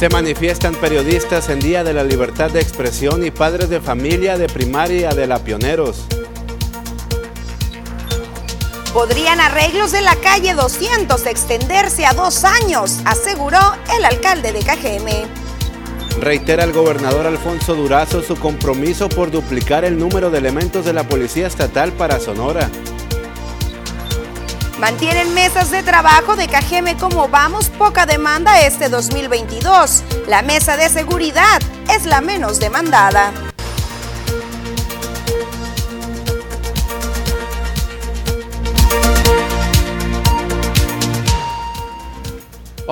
Se manifiestan periodistas en Día de la Libertad de Expresión y padres de familia de primaria de la Pioneros. Podrían arreglos de la calle 200 extenderse a dos años, aseguró el alcalde de Cajeme. Reitera el gobernador Alfonso Durazo su compromiso por duplicar el número de elementos de la Policía Estatal para Sonora. Mantienen mesas de trabajo de Cajeme como vamos, poca demanda este 2022. La mesa de seguridad es la menos demandada.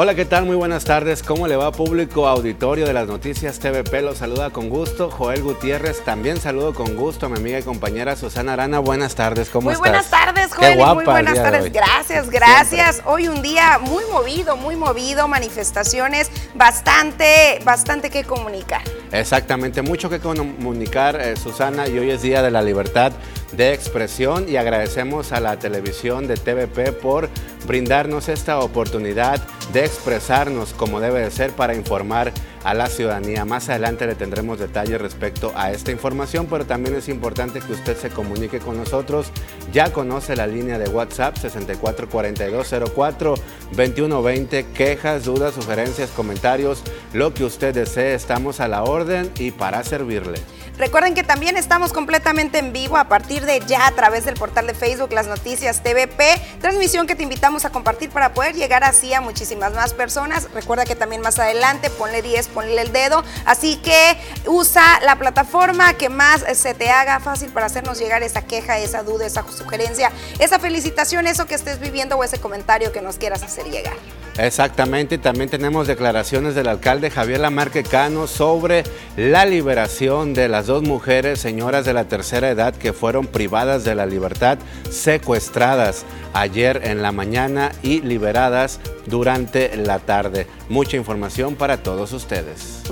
Hola, ¿qué tal? Muy buenas tardes. ¿Cómo le va público auditorio de las noticias TVP? Los saluda con gusto Joel Gutiérrez. También saludo con gusto a mi amiga y compañera Susana Arana. Buenas tardes, ¿cómo muy estás? Muy buenas tardes, Joel. muy buenas tardes. Gracias, gracias. Hoy un día muy movido, muy movido, manifestaciones, bastante, bastante que comunicar. Exactamente, mucho que comunicar, eh, Susana, y hoy es Día de la Libertad de Expresión y agradecemos a la televisión de TVP por brindarnos esta oportunidad de expresarnos como debe de ser para informar a la ciudadanía. Más adelante le tendremos detalles respecto a esta información, pero también es importante que usted se comunique con nosotros. Ya conoce la línea de WhatsApp 6442042120. Quejas, dudas, sugerencias, comentarios, lo que usted desee, estamos a la orden y para servirle. Recuerden que también estamos completamente en vivo a partir de ya a través del portal de Facebook Las Noticias TVP, transmisión que te invitamos a compartir para poder llegar así a muchísimas más personas. Recuerda que también más adelante ponle 10, ponle el dedo, así que usa la plataforma que más se te haga fácil para hacernos llegar esa queja, esa duda, esa sugerencia, esa felicitación, eso que estés viviendo o ese comentario que nos quieras hacer llegar. Exactamente, también tenemos declaraciones del alcalde Javier Lamarque Cano sobre la liberación de las dos mujeres, señoras de la tercera edad, que fueron privadas de la libertad, secuestradas ayer en la mañana y liberadas durante la tarde. Mucha información para todos ustedes.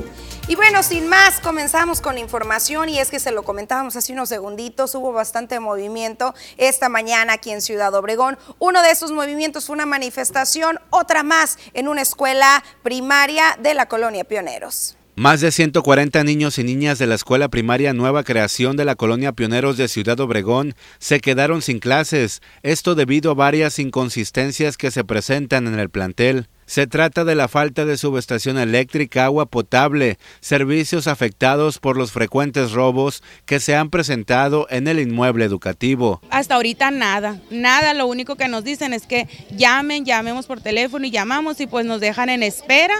Y bueno, sin más, comenzamos con información y es que se lo comentábamos hace unos segunditos, hubo bastante movimiento esta mañana aquí en Ciudad Obregón. Uno de esos movimientos fue una manifestación, otra más en una escuela primaria de la colonia Pioneros. Más de 140 niños y niñas de la escuela primaria Nueva Creación de la colonia Pioneros de Ciudad Obregón se quedaron sin clases, esto debido a varias inconsistencias que se presentan en el plantel. Se trata de la falta de subestación eléctrica, agua potable, servicios afectados por los frecuentes robos que se han presentado en el inmueble educativo. Hasta ahorita nada, nada, lo único que nos dicen es que llamen, llamemos por teléfono y llamamos y pues nos dejan en espera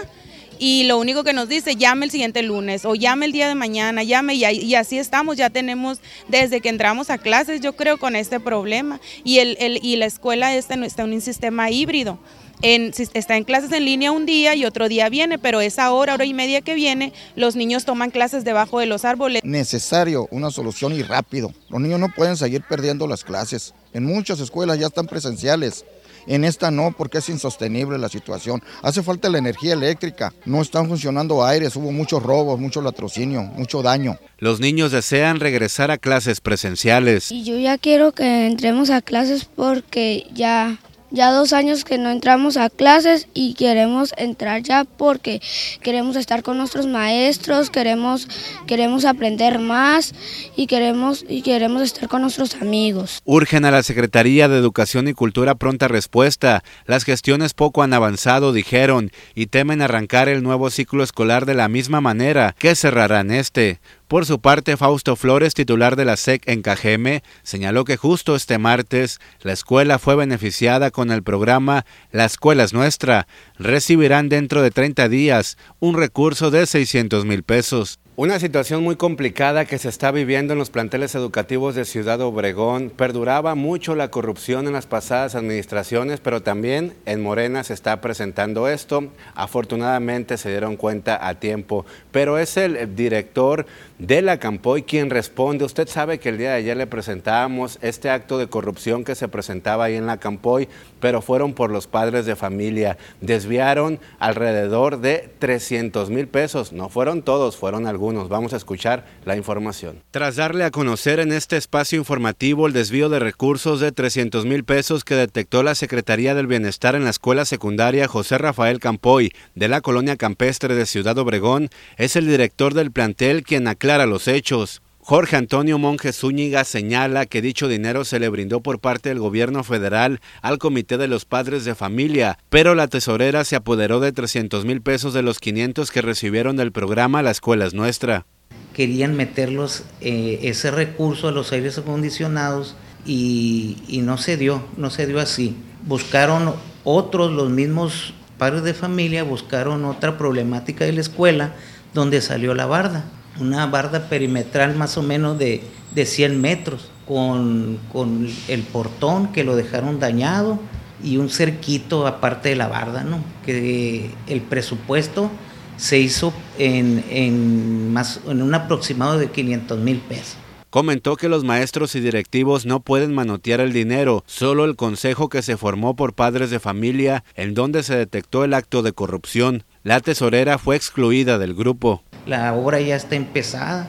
y lo único que nos dice, llame el siguiente lunes o llame el día de mañana, llame y, así estamos, ya tenemos desde que entramos a clases, yo creo, con este problema. Y, el, y la escuela está en un sistema híbrido. En, está en clases en línea un día y otro día viene, pero esa hora, hora y media que viene, los niños toman clases debajo de los árboles. Necesario una solución y rápido. Los niños no pueden seguir perdiendo las clases. En muchas escuelas ya están presenciales en esta no, porque es insostenible la situación. Hace falta la energía eléctrica. No están funcionando aires, hubo muchos robos, mucho latrocinio, mucho daño. Los niños desean regresar a clases presenciales. Y yo ya quiero que entremos a clases porque ya ya dos años que no entramos a clases y queremos entrar ya porque queremos estar con nuestros maestros, queremos, queremos aprender más y queremos, y queremos estar con nuestros amigos. Urgen a la Secretaría de Educación y Cultura pronta respuesta. Las gestiones poco han avanzado, dijeron, y temen arrancar el nuevo ciclo escolar de la misma manera que cerrarán este. Por su parte, Fausto Flores, titular de la SEC en Cajeme, señaló que justo este martes la escuela fue beneficiada con el programa La Escuela es Nuestra. Recibirán dentro de 30 días un recurso de 600 mil pesos. Una situación muy complicada que se está viviendo en los planteles educativos de Ciudad Obregón. Perduraba mucho la corrupción en las pasadas administraciones, pero también en Morena se está presentando esto. Afortunadamente se dieron cuenta a tiempo, pero es el director de la Campoy quien responde. Usted sabe que el día de ayer le presentábamos este acto de corrupción que se presentaba ahí en la Campoy, pero fueron por los padres de familia. Desviaron alrededor de 300 mil pesos. No fueron todos, fueron algunos. Vamos a escuchar la información. Tras darle a conocer en este espacio informativo el desvío de recursos de 300 mil pesos que detectó la Secretaría del Bienestar en la escuela secundaria José Rafael Campoy de la colonia campestre de Ciudad Obregón, es el director del plantel quien aclara los hechos. Jorge Antonio Monje Zúñiga señala que dicho dinero se le brindó por parte del gobierno federal al Comité de los Padres de Familia, pero la tesorera se apoderó de 300 mil pesos de los 500 que recibieron del programa La Escuela es Nuestra. Querían meterlos eh, ese recurso a los aires acondicionados y, y no se dio, no se dio así. Buscaron otros, los mismos padres de familia, buscaron otra problemática de la escuela donde salió la barda una barda perimetral más o menos de, de 100 metros, con, con, el portón que lo dejaron dañado y un cerquito aparte de la barda, ¿no? Que el presupuesto se hizo en, en, más, en un aproximado de 500 mil pesos. Comentó que los maestros y directivos no pueden manotear el dinero, solo el consejo que se formó por padres de familia en donde se detectó el acto de corrupción. La tesorera fue excluida del grupo la obra ya está empezada,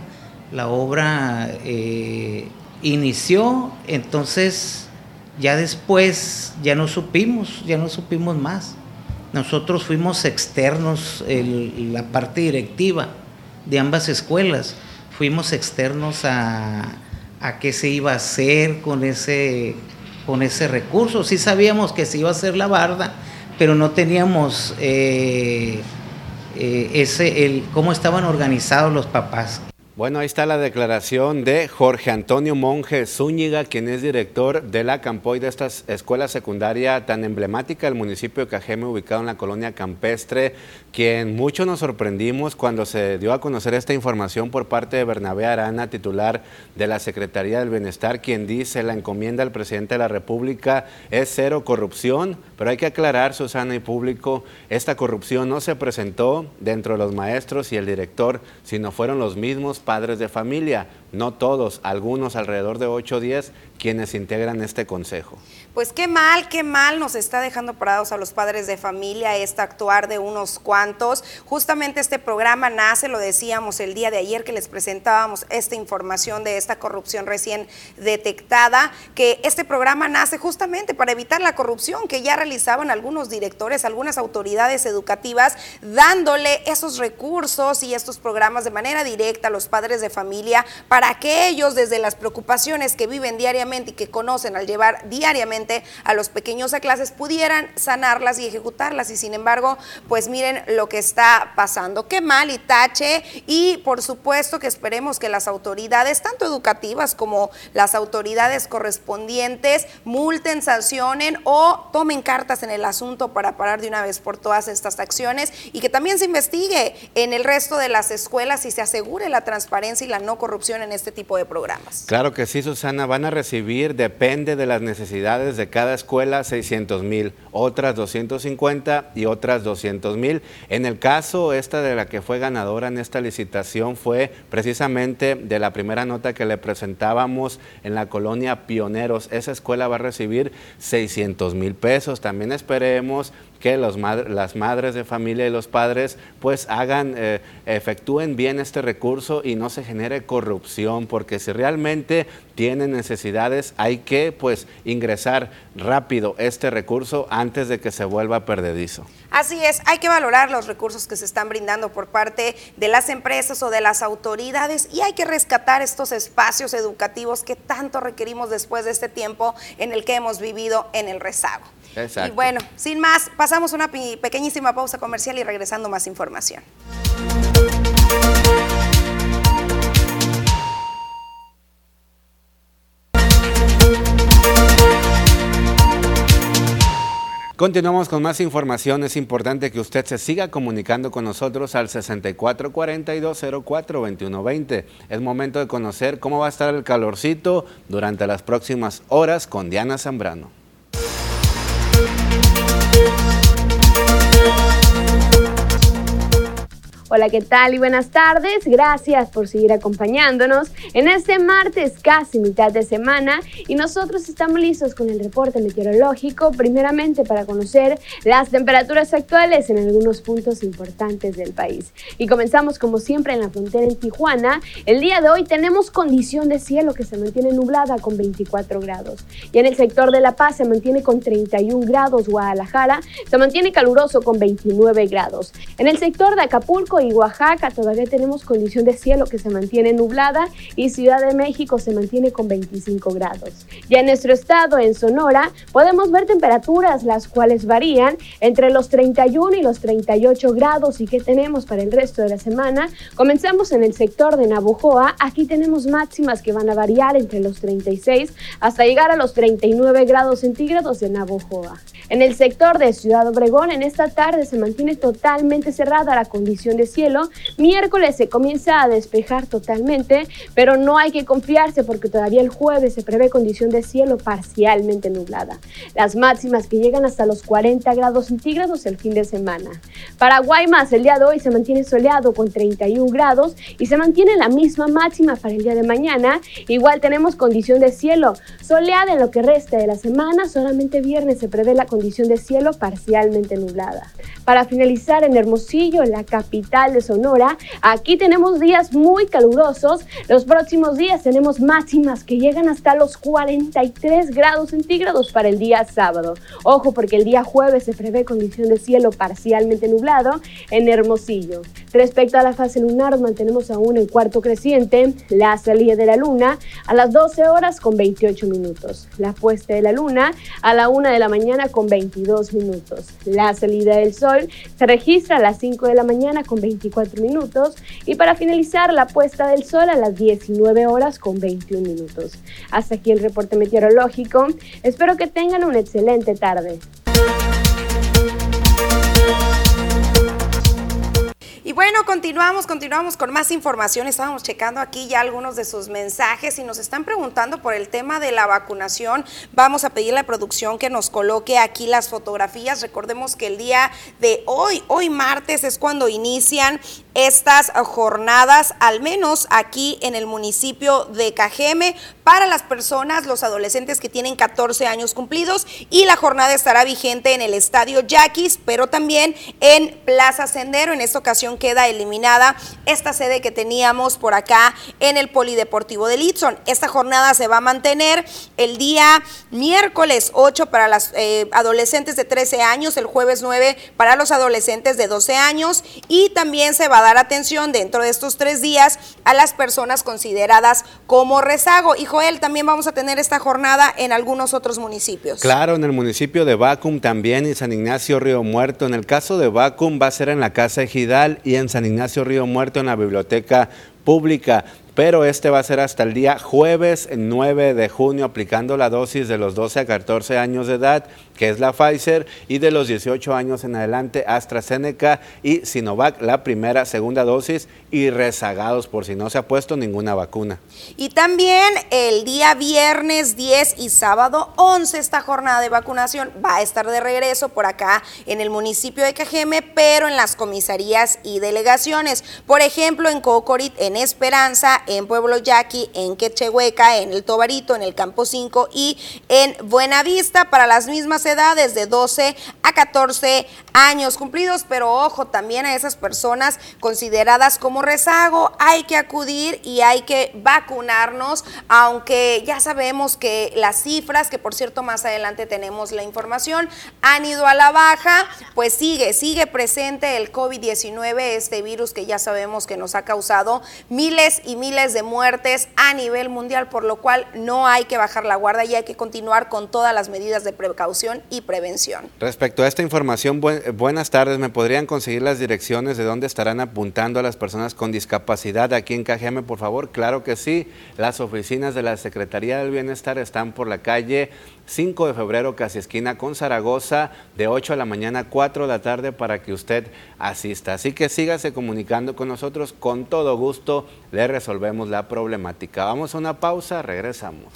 la obra eh, inició, entonces ya después ya no supimos, ya no supimos más. Nosotros fuimos externos, la parte directiva de ambas escuelas, fuimos externos a, a qué se iba a hacer con ese, con ese recurso. Sí sabíamos que se iba a hacer la barda, pero no teníamos... Eh, eh, ese, el, cómo estaban organizados los papás. Bueno, ahí está la declaración de Jorge Antonio Monje Zúñiga, quien es director de la Campoy de esta escuela secundaria tan emblemática del municipio de Cajeme, ubicado en la colonia campestre, quien mucho nos sorprendimos cuando se dio a conocer esta información por parte de Bernabé Arana, titular de la Secretaría del Bienestar, quien dice la encomienda al presidente de la República es cero corrupción, pero hay que aclarar, Susana y público, esta corrupción no se presentó dentro de los maestros y el director, sino fueron los mismos padres de familia, no todos, algunos alrededor de 8 o 10 quienes integran este consejo. Pues qué mal, qué mal nos está dejando parados a los padres de familia este actuar de unos cuantos. Justamente este programa nace, lo decíamos el día de ayer que les presentábamos esta información de esta corrupción recién detectada, que este programa nace justamente para evitar la corrupción que ya realizaban algunos directores, algunas autoridades educativas, dándole esos recursos y estos programas de manera directa a los padres de familia para que ellos desde las preocupaciones que viven diariamente y que conocen al llevar diariamente a los pequeños a clases pudieran sanarlas y ejecutarlas. Y sin embargo, pues miren lo que está pasando. Qué mal y tache. Y por supuesto que esperemos que las autoridades, tanto educativas como las autoridades correspondientes, multen, sancionen o tomen cartas en el asunto para parar de una vez por todas estas acciones y que también se investigue en el resto de las escuelas y se asegure la transparencia y la no corrupción este tipo de programas. Claro que sí, Susana, van a recibir depende de las necesidades de cada escuela 600 mil, otras 250 y otras 200 mil. En el caso esta de la que fue ganadora en esta licitación fue precisamente de la primera nota que le presentábamos en la colonia Pioneros. Esa escuela va a recibir 600 mil pesos. También esperemos que los las madres de familia y los padres pues hagan, eh, efectúen bien este recurso y no se genere corrupción, porque si realmente tienen necesidades hay que pues ingresar rápido este recurso antes de que se vuelva perdedizo. Así es, hay que valorar los recursos que se están brindando por parte de las empresas o de las autoridades y hay que rescatar estos espacios educativos que tanto requerimos después de este tiempo en el que hemos vivido en el rezago. Y bueno, sin más, pasamos una pequeñísima pausa comercial y regresando más información. Continuamos con más información. Es importante que usted se siga comunicando con nosotros al 6442042120. Es momento de conocer cómo va a estar el calorcito durante las próximas horas con Diana Zambrano. Hola, ¿qué tal y buenas tardes? Gracias por seguir acompañándonos en este martes casi mitad de semana y nosotros estamos listos con el reporte meteorológico, primeramente para conocer las temperaturas actuales en algunos puntos importantes del país. Y comenzamos como siempre en la frontera en Tijuana. El día de hoy tenemos condición de cielo que se mantiene nublada con 24 grados. Y en el sector de La Paz se mantiene con 31 grados, Guadalajara se mantiene caluroso con 29 grados. En el sector de Acapulco y Oaxaca todavía tenemos condición de cielo que se mantiene nublada y Ciudad de México se mantiene con 25 grados. Ya en nuestro estado, en Sonora, podemos ver temperaturas las cuales varían entre los 31 y los 38 grados y que tenemos para el resto de la semana. Comenzamos en el sector de Navojoa, aquí tenemos máximas que van a variar entre los 36 hasta llegar a los 39 grados centígrados de Navojoa. En el sector de Ciudad Obregón, en esta tarde se mantiene totalmente cerrada la condición de cielo. Miércoles se comienza a despejar totalmente, pero no hay que confiarse porque todavía el jueves se prevé condición de cielo parcialmente nublada. Las máximas que llegan hasta los 40 grados centígrados el fin de semana. Para Guaymas el día de hoy se mantiene soleado con 31 grados y se mantiene la misma máxima para el día de mañana. Igual tenemos condición de cielo soleada en lo que resta de la semana, solamente viernes se prevé la condición de cielo parcialmente nublada. Para finalizar en Hermosillo, la capital de Sonora. Aquí tenemos días muy calurosos. Los próximos días tenemos máximas que llegan hasta los 43 grados centígrados para el día sábado. Ojo porque el día jueves se prevé condición de cielo parcialmente nublado en Hermosillo. Respecto a la fase lunar, mantenemos aún en cuarto creciente la salida de la luna a las 12 horas con 28 minutos. La puesta de la luna a la 1 de la mañana con 22 minutos. La salida del sol se registra a las 5 de la mañana con 24 minutos y para finalizar la puesta del sol a las 19 horas con 21 minutos. Hasta aquí el reporte meteorológico. Espero que tengan una excelente tarde. Y bueno, continuamos, continuamos con más información. Estábamos checando aquí ya algunos de sus mensajes y nos están preguntando por el tema de la vacunación. Vamos a pedirle a la producción que nos coloque aquí las fotografías. Recordemos que el día de hoy, hoy martes, es cuando inician estas jornadas, al menos aquí en el municipio de Cajeme, para las personas, los adolescentes que tienen 14 años cumplidos y la jornada estará vigente en el estadio Yaquis, pero también en Plaza Sendero. En esta ocasión queda eliminada esta sede que teníamos por acá en el Polideportivo de Litson. Esta jornada se va a mantener el día miércoles 8 para las eh, adolescentes de 13 años, el jueves 9 para los adolescentes de 12 años y también se va a dar atención dentro de estos tres días a las personas consideradas como rezago. Y Joel, también vamos a tener esta jornada en algunos otros municipios. Claro, en el municipio de Bacum también y San Ignacio Río Muerto. En el caso de Bacum va a ser en la Casa Ejidal y en San Ignacio Río Muerto en la Biblioteca Pública. Pero este va a ser hasta el día jueves 9 de junio aplicando la dosis de los 12 a 14 años de edad, que es la Pfizer, y de los 18 años en adelante AstraZeneca y Sinovac, la primera, segunda dosis, y rezagados por si no se ha puesto ninguna vacuna. Y también el día viernes 10 y sábado 11 esta jornada de vacunación va a estar de regreso por acá en el municipio de Cajeme, pero en las comisarías y delegaciones. Por ejemplo, en Cocorit, en Esperanza, en Pueblo Yaqui, en Quechehueca, en el Tobarito, en el Campo 5 y en Buenavista para las mismas edades de 12 a 14 años cumplidos, pero ojo, también a esas personas consideradas como rezago. Hay que acudir y hay que vacunarnos, aunque ya sabemos que las cifras, que por cierto más adelante tenemos la información, han ido a la baja, pues sigue, sigue presente el COVID-19, este virus que ya sabemos que nos ha causado miles y miles de muertes a nivel mundial, por lo cual no hay que bajar la guardia y hay que continuar con todas las medidas de precaución y prevención. Respecto a esta información, buenas tardes. ¿Me podrían conseguir las direcciones de dónde estarán apuntando a las personas con discapacidad aquí en KGM, por favor? Claro que sí. Las oficinas de la Secretaría del Bienestar están por la calle 5 de febrero, casi esquina con Zaragoza, de 8 a la mañana a 4 de la tarde para que usted asista. Así que sígase comunicando con nosotros, con todo gusto le resolvemos la problemática. Vamos a una pausa, regresamos.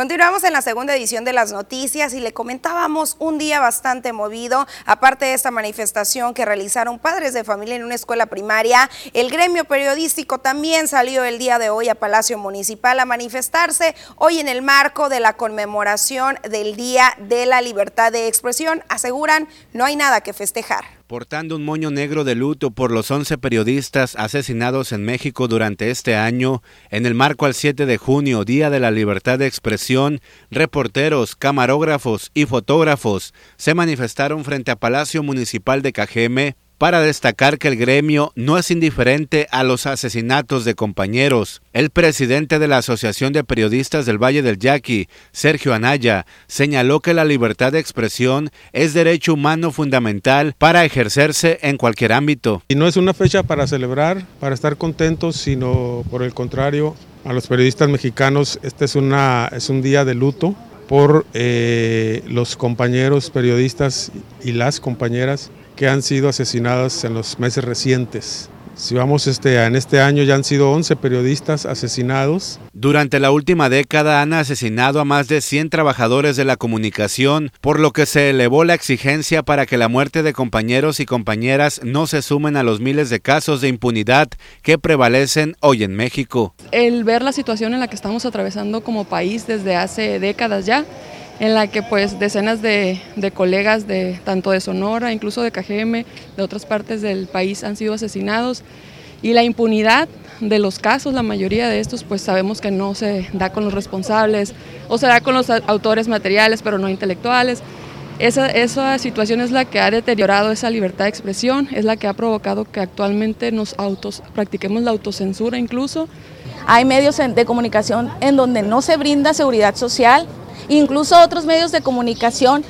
Continuamos en la segunda edición de las noticias y le comentábamos un día bastante movido. Aparte de esta manifestación que realizaron padres de familia en una escuela primaria, el gremio periodístico también salió el día de hoy a Palacio Municipal a manifestarse hoy en el marco de la conmemoración del Día de la Libertad de Expresión. Aseguran, no hay nada que festejar portando un moño negro de luto por los 11 periodistas asesinados en México durante este año, en el marco al 7 de junio, Día de la Libertad de Expresión, reporteros, camarógrafos y fotógrafos se manifestaron frente a Palacio Municipal de Cajeme para destacar que el gremio no es indiferente a los asesinatos de compañeros. El presidente de la Asociación de Periodistas del Valle del Yaqui, Sergio Anaya, señaló que la libertad de expresión es derecho humano fundamental para ejercerse en cualquier ámbito. Y no es una fecha para celebrar, para estar contentos, sino por el contrario, a los periodistas mexicanos este es, una, es un día de luto por eh, los compañeros periodistas y las compañeras que han sido asesinadas en los meses recientes. Si vamos este, en este año ya han sido 11 periodistas asesinados. Durante la última década han asesinado a más de 100 trabajadores de la comunicación, por lo que se elevó la exigencia para que la muerte de compañeros y compañeras no se sumen a los miles de casos de impunidad que prevalecen hoy en México. El ver la situación en la que estamos atravesando como país desde hace décadas ya, en la que pues decenas de, colegas de tanto de Sonora, incluso de KGM, de otras partes del país han sido asesinados y la impunidad de los casos, la mayoría de estos pues sabemos que no se da con los responsables o se da con los autores materiales pero no intelectuales. Esa, esa situación es la que ha deteriorado esa libertad de expresión, es la que ha provocado que actualmente nos autos, practiquemos la autocensura incluso. Hay medios de comunicación en donde no se brinda seguridad social, incluso otros medios de comunicación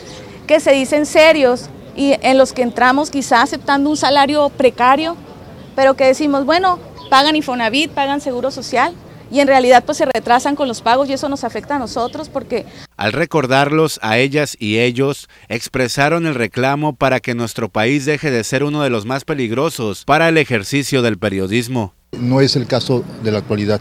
que se dicen serios y en los que entramos quizá aceptando un salario precario, pero que decimos, bueno, pagan Infonavit, pagan Seguro Social, y en realidad pues se retrasan con los pagos y eso nos afecta a nosotros porque... Al recordarlos a ellas y ellos, expresaron el reclamo para que nuestro país deje de ser uno de los más peligrosos para el ejercicio del periodismo. No es el caso de la actualidad.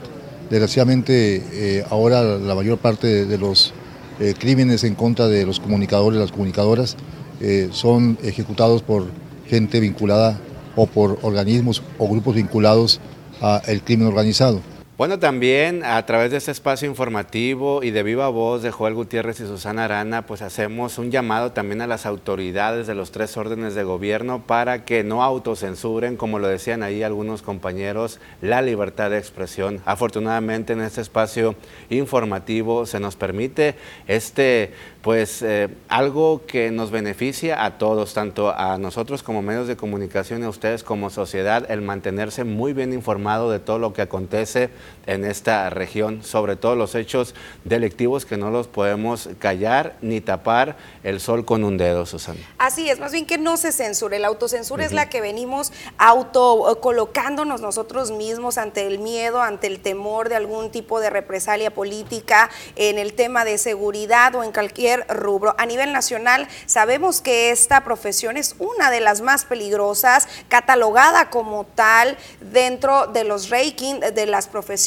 Desgraciadamente eh, ahora la mayor parte de los eh, crímenes en contra de los comunicadores, las comunicadoras, eh, son ejecutados por gente vinculada o por organismos o grupos vinculados al crimen organizado. Bueno, también a través de este espacio informativo y de viva voz de Joel Gutiérrez y Susana Arana, pues hacemos un llamado también a las autoridades de los tres órdenes de gobierno para que no autocensuren, como lo decían ahí algunos compañeros, la libertad de expresión. Afortunadamente en este espacio informativo se nos permite este pues eh, algo que nos beneficia a todos, tanto a nosotros como medios de comunicación y a ustedes como sociedad, el mantenerse muy bien informado de todo lo que acontece en esta región, sobre todo los hechos delictivos que no los podemos callar ni tapar el sol con un dedo, Susana. Así es, más bien que no se censure, la autocensura es la que venimos auto colocándonos nosotros mismos ante el miedo, ante el temor de algún tipo de represalia política en el tema de seguridad o en cualquier rubro. A nivel nacional sabemos que esta profesión es una de las más peligrosas, catalogada como tal dentro de los rankings de las profesiones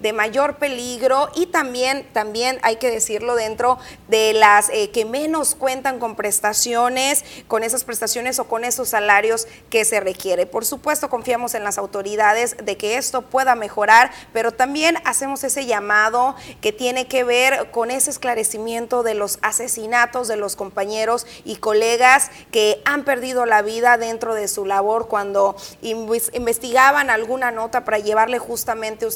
de mayor peligro y también, también hay que decirlo, dentro de las eh, que menos cuentan con prestaciones, con esas prestaciones o con esos salarios que se requiere. Por supuesto, confiamos en las autoridades de que esto pueda mejorar, pero también hacemos ese llamado que tiene que ver con ese esclarecimiento de los asesinatos de los compañeros y colegas que han perdido la vida dentro de su labor cuando investigaban alguna nota para llevarle justamente a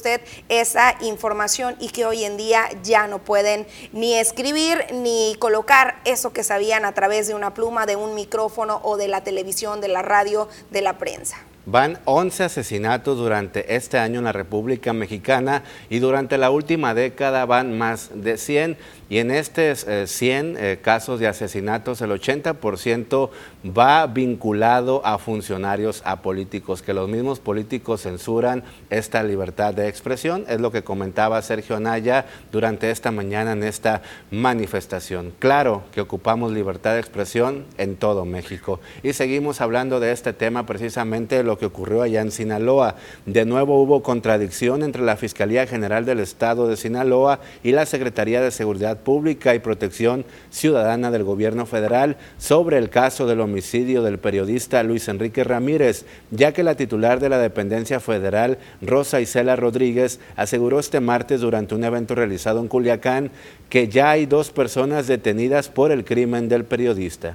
esa información y que hoy en día ya no pueden ni escribir ni colocar eso que sabían a través de una pluma, de un micrófono o de la televisión, de la radio, de la prensa. Van 11 asesinatos durante este año en la República Mexicana y durante la última década van más de 100. Y en estos 100 eh, casos de asesinatos, el 80% va vinculado a funcionarios, a políticos, que los mismos políticos censuran esta libertad de expresión. Es lo que comentaba Sergio Anaya durante esta mañana en esta manifestación. Claro que ocupamos libertad de expresión en todo México. Y seguimos hablando de este tema precisamente, lo que ocurrió allá en Sinaloa. De nuevo hubo contradicción entre la Fiscalía General del Estado de Sinaloa y la Secretaría de Seguridad Pública y Protección Ciudadana del Gobierno Federal sobre el caso del homicidio del periodista Luis Enrique Ramírez, ya que la titular de la dependencia federal, Rosa Isela Rodríguez, aseguró este martes durante un evento realizado en Culiacán que ya hay dos personas detenidas por el crimen del periodista.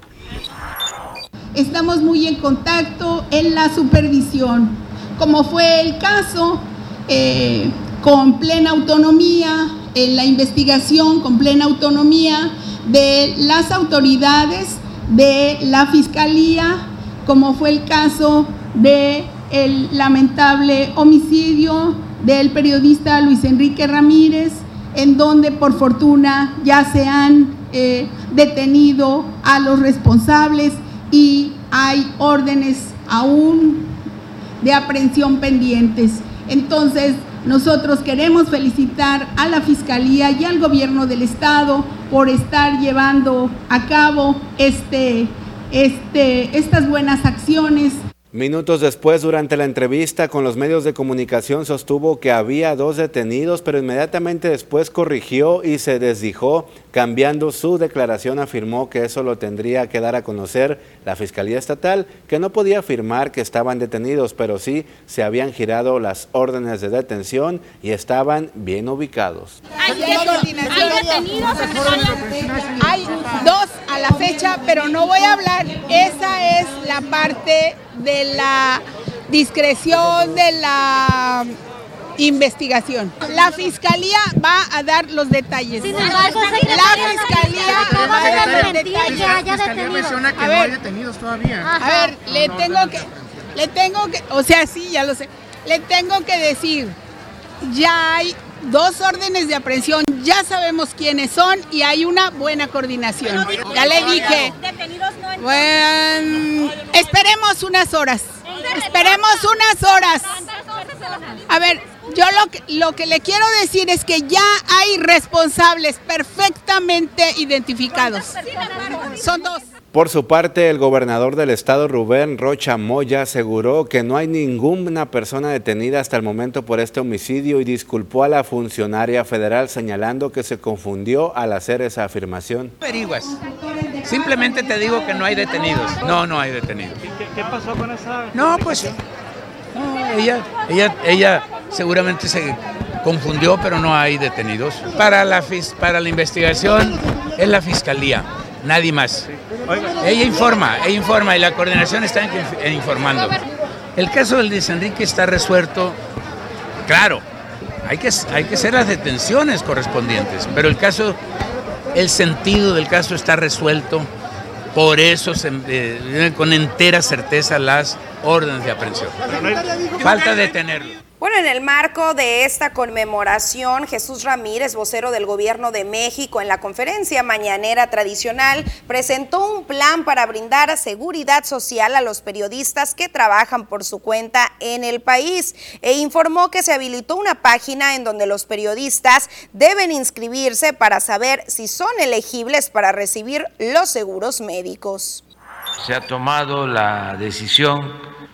Estamos muy en contacto en la supervisión, como fue el caso, eh, con plena autonomía, en la investigación con plena autonomía de las autoridades de la Fiscalía, como fue el caso de el lamentable homicidio del periodista Luis Enrique Ramírez, en donde por fortuna ya se han eh, detenido a los responsables y hay órdenes aún de aprehensión pendientes. Entonces, nosotros queremos felicitar a la Fiscalía y al Gobierno del Estado por estar llevando a cabo este, este, estas buenas acciones Minutos después, durante la entrevista con los medios de comunicación, sostuvo que había dos detenidos, pero inmediatamente después corrigió y se desdijó. Cambiando su declaración, afirmó que eso lo tendría que dar a conocer la Fiscalía Estatal, que no podía afirmar que estaban detenidos, pero sí se habían girado las órdenes de detención y estaban bien ubicados. ¿Hay, detenidos? Hay dos a la fecha, pero no voy a hablar. Esa es la parte de la discreción de la investigación. La fiscalía va a dar los detalles. la fiscalía va a dar los detalles. La fiscalía menciona que no hay detenidos todavía. A ver, le tengo que, le tengo que, o sea, sí, ya lo sé. Le tengo que decir, ya hay dos órdenes de aprehensión, ya sabemos quiénes son y hay una buena coordinación. Ya le dije. Bueno, esperemos unas horas. Esperemos unas horas. A ver, yo lo que, lo que le quiero decir es que ya hay responsables perfectamente identificados. Son dos. Por su parte, el gobernador del estado Rubén Rocha Moya aseguró que no hay ninguna persona detenida hasta el momento por este homicidio y disculpó a la funcionaria federal señalando que se confundió al hacer esa afirmación. Averiguas. Simplemente te digo que no hay detenidos. No, no hay detenidos. ¿Qué, pasó con esa? No, pues ella, ella, ella seguramente se confundió, pero no hay detenidos. Para la, para la investigación es la fiscalía, nadie más. Ella informa, ella informa y la coordinación está informando. El caso del Luis Enrique está resuelto, claro, hay que, hay que hacer las detenciones correspondientes, pero el caso, el sentido del caso está resuelto, por eso se, eh, con entera certeza las órdenes de aprehensión. Falta detenerlo. Bueno, en el marco de esta conmemoración, Jesús Ramírez, vocero del Gobierno de México, en la conferencia mañanera tradicional, presentó un plan para brindar seguridad social a los periodistas que trabajan por su cuenta en el país e informó que se habilitó una página en donde los periodistas deben inscribirse para saber si son elegibles para recibir los seguros médicos. Se ha tomado la decisión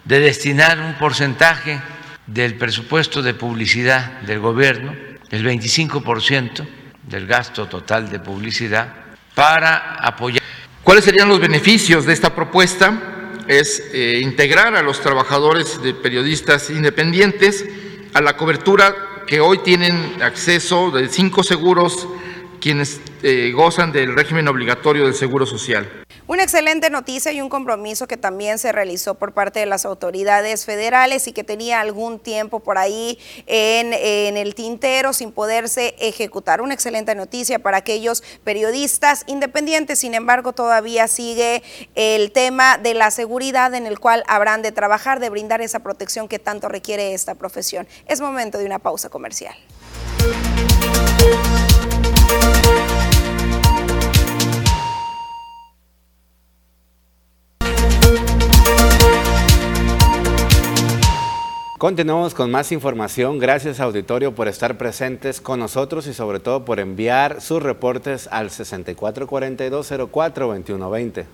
de destinar un porcentaje del presupuesto de publicidad del gobierno, el 25% del gasto total de publicidad, para apoyar. ¿Cuáles serían los beneficios de esta propuesta? Es eh, integrar a los trabajadores de periodistas independientes a la cobertura que hoy tienen acceso de cinco seguros quienes eh, gozan del régimen obligatorio del Seguro Social. Una excelente noticia y un compromiso que también se realizó por parte de las autoridades federales y que tenía algún tiempo por ahí en, el tintero sin poderse ejecutar. Una excelente noticia para aquellos periodistas independientes, sin embargo todavía sigue el tema de la seguridad en el cual habrán de trabajar, de brindar esa protección que tanto requiere esta profesión. Es momento de una pausa comercial. Continuamos con más información. Gracias auditorio por estar presentes con nosotros y sobre todo por enviar sus reportes al 6442042120.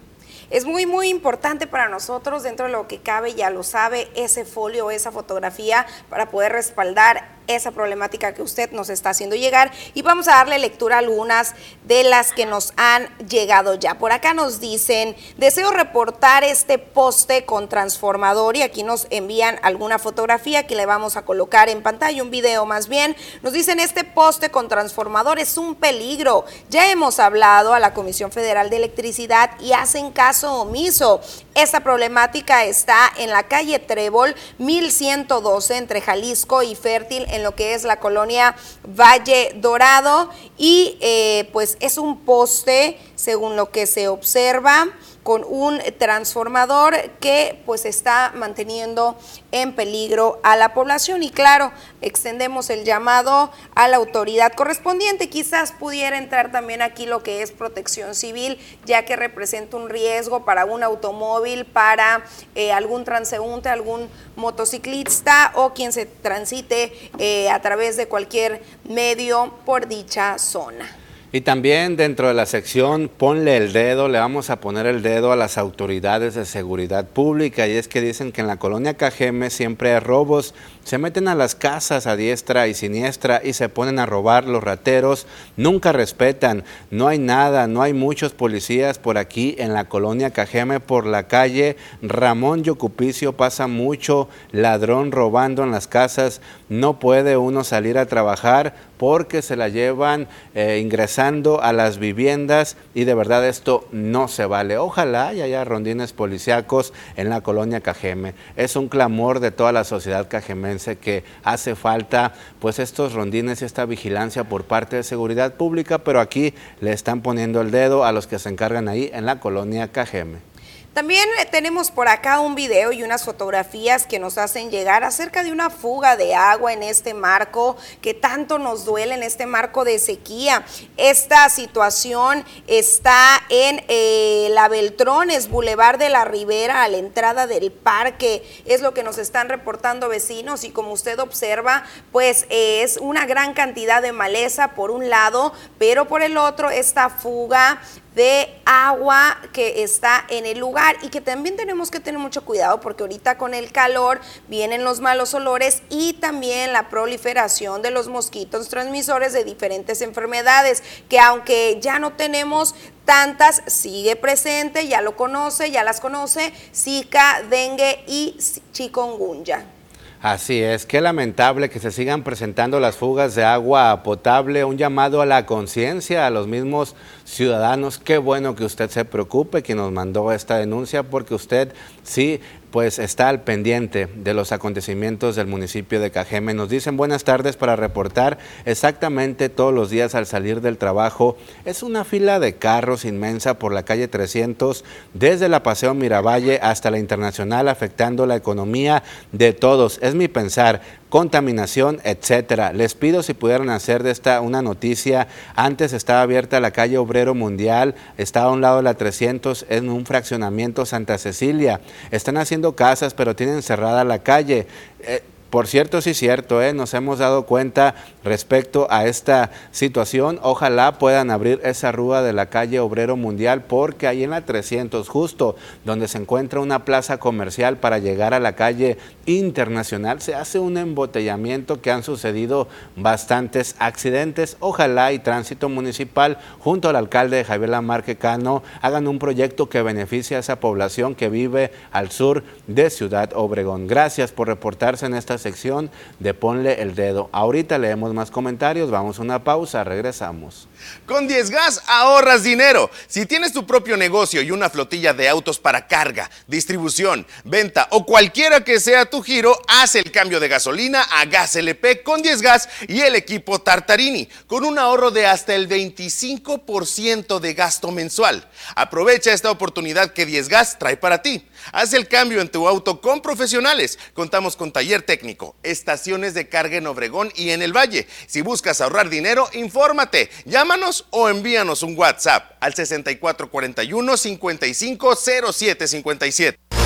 Es muy, muy importante para nosotros, dentro de lo que cabe, ya lo sabe, ese folio, esa fotografía para poder respaldar esa problemática que usted nos está haciendo llegar y vamos a darle lectura a algunas de las que nos han llegado ya. Por acá nos dicen, deseo reportar este poste con transformador y aquí nos envían alguna fotografía que le vamos a colocar en pantalla, un video más bien. Nos dicen, este poste con transformador es un peligro. Ya hemos hablado a la Comisión Federal de Electricidad y hacen caso omiso. Esta problemática está en la calle Trébol 1112 entre Jalisco y Fértil en lo que es la colonia Valle Dorado. Y eh, pues es un poste según lo que se observa con un transformador que pues está manteniendo en peligro a la población y claro, extendemos el llamado a la autoridad correspondiente. Quizás pudiera entrar también aquí lo que es protección civil, ya que representa un riesgo para un automóvil, para eh, algún transeúnte, algún motociclista o quien se transite eh, a través de cualquier medio por dicha zona. Y también dentro de la sección ponle el dedo, le vamos a poner el dedo a las autoridades de seguridad pública. Y es que dicen que en la colonia Cajeme siempre hay robos, se meten a las casas a diestra y siniestra y se ponen a robar los rateros, nunca respetan, no hay nada, no hay muchos policías por aquí en la colonia Cajeme por la calle Ramón Yocupicio. Pasa mucho ladrón robando en las casas, no puede uno salir a trabajar porque se la llevan eh, ingresando a las viviendas y de verdad esto no se vale. Ojalá haya rondines policíacos en la colonia Cajeme. Es un clamor de toda la sociedad cajemense que hace falta pues estos rondines y esta vigilancia por parte de seguridad pública, pero aquí le están poniendo el dedo a los que se encargan ahí en la colonia Cajeme. También eh, tenemos por acá un video y unas fotografías que nos hacen llegar acerca de una fuga de agua en este marco que tanto nos duele, en este marco de sequía. Esta situación está en eh, la Beltrones, Boulevard de la Ribera, a la entrada del parque. Es lo que nos están reportando vecinos y como usted observa, pues es una gran cantidad de maleza por un lado, pero por el otro esta fuga de agua que está en el lugar y que también tenemos que tener mucho cuidado porque ahorita con el calor vienen los malos olores y también la proliferación de los mosquitos transmisores de diferentes enfermedades que aunque ya no tenemos tantas, sigue presente, ya lo conoce, ya las conoce, Zika, dengue y chikungunya. Así es, qué lamentable que se sigan presentando las fugas de agua potable, un llamado a la conciencia a los mismos ciudadanos. Qué bueno que usted se preocupe, que nos mandó esta denuncia, porque usted sí pues está al pendiente de los acontecimientos del municipio de Cajeme. Nos dicen buenas tardes para reportar exactamente todos los días al salir del trabajo. Es una fila de carros inmensa por la calle 300 desde la Paseo Miravalle hasta la Internacional afectando la economía de todos. Es mi pensar, contaminación, etcétera. Les pido si pudieran hacer de esta una noticia. Antes estaba abierta la calle Obrero Mundial, estaba a un lado de la 300 en un fraccionamiento Santa Cecilia. Están haciendo casas, pero tienen cerrada la calle. Eh, por cierto, sí cierto, ¿eh? nos hemos dado cuenta respecto a esta situación. Ojalá puedan abrir esa rúa de la calle Obrero Mundial porque ahí en la 300, justo donde se encuentra una plaza comercial para llegar a la calle internacional, se hace un embotellamiento que han sucedido bastantes accidentes. Ojalá y Tránsito Municipal junto al alcalde Javier Lamarque Cano hagan un proyecto que beneficie a esa población que vive al sur de Ciudad Obregón. Gracias por reportarse en esta sección de Ponle el Dedo. Ahorita leemos más comentarios, vamos a una pausa, regresamos. Con 10 Gas ahorras dinero. Si tienes tu propio negocio y una flotilla de autos para carga, distribución, venta o cualquiera que sea tu giro, haz el cambio de gasolina a Gas LP con 10 Gas y el equipo Tartarini, con un ahorro de hasta el 25% de gasto mensual. Aprovecha esta oportunidad que 10 Gas trae para ti. Haz el cambio en tu auto con profesionales. Contamos con taller técnico, estaciones de carga en Obregón y en el Valle. Si buscas ahorrar dinero, infórmate. Llámanos o envíanos un WhatsApp al 6441 550757.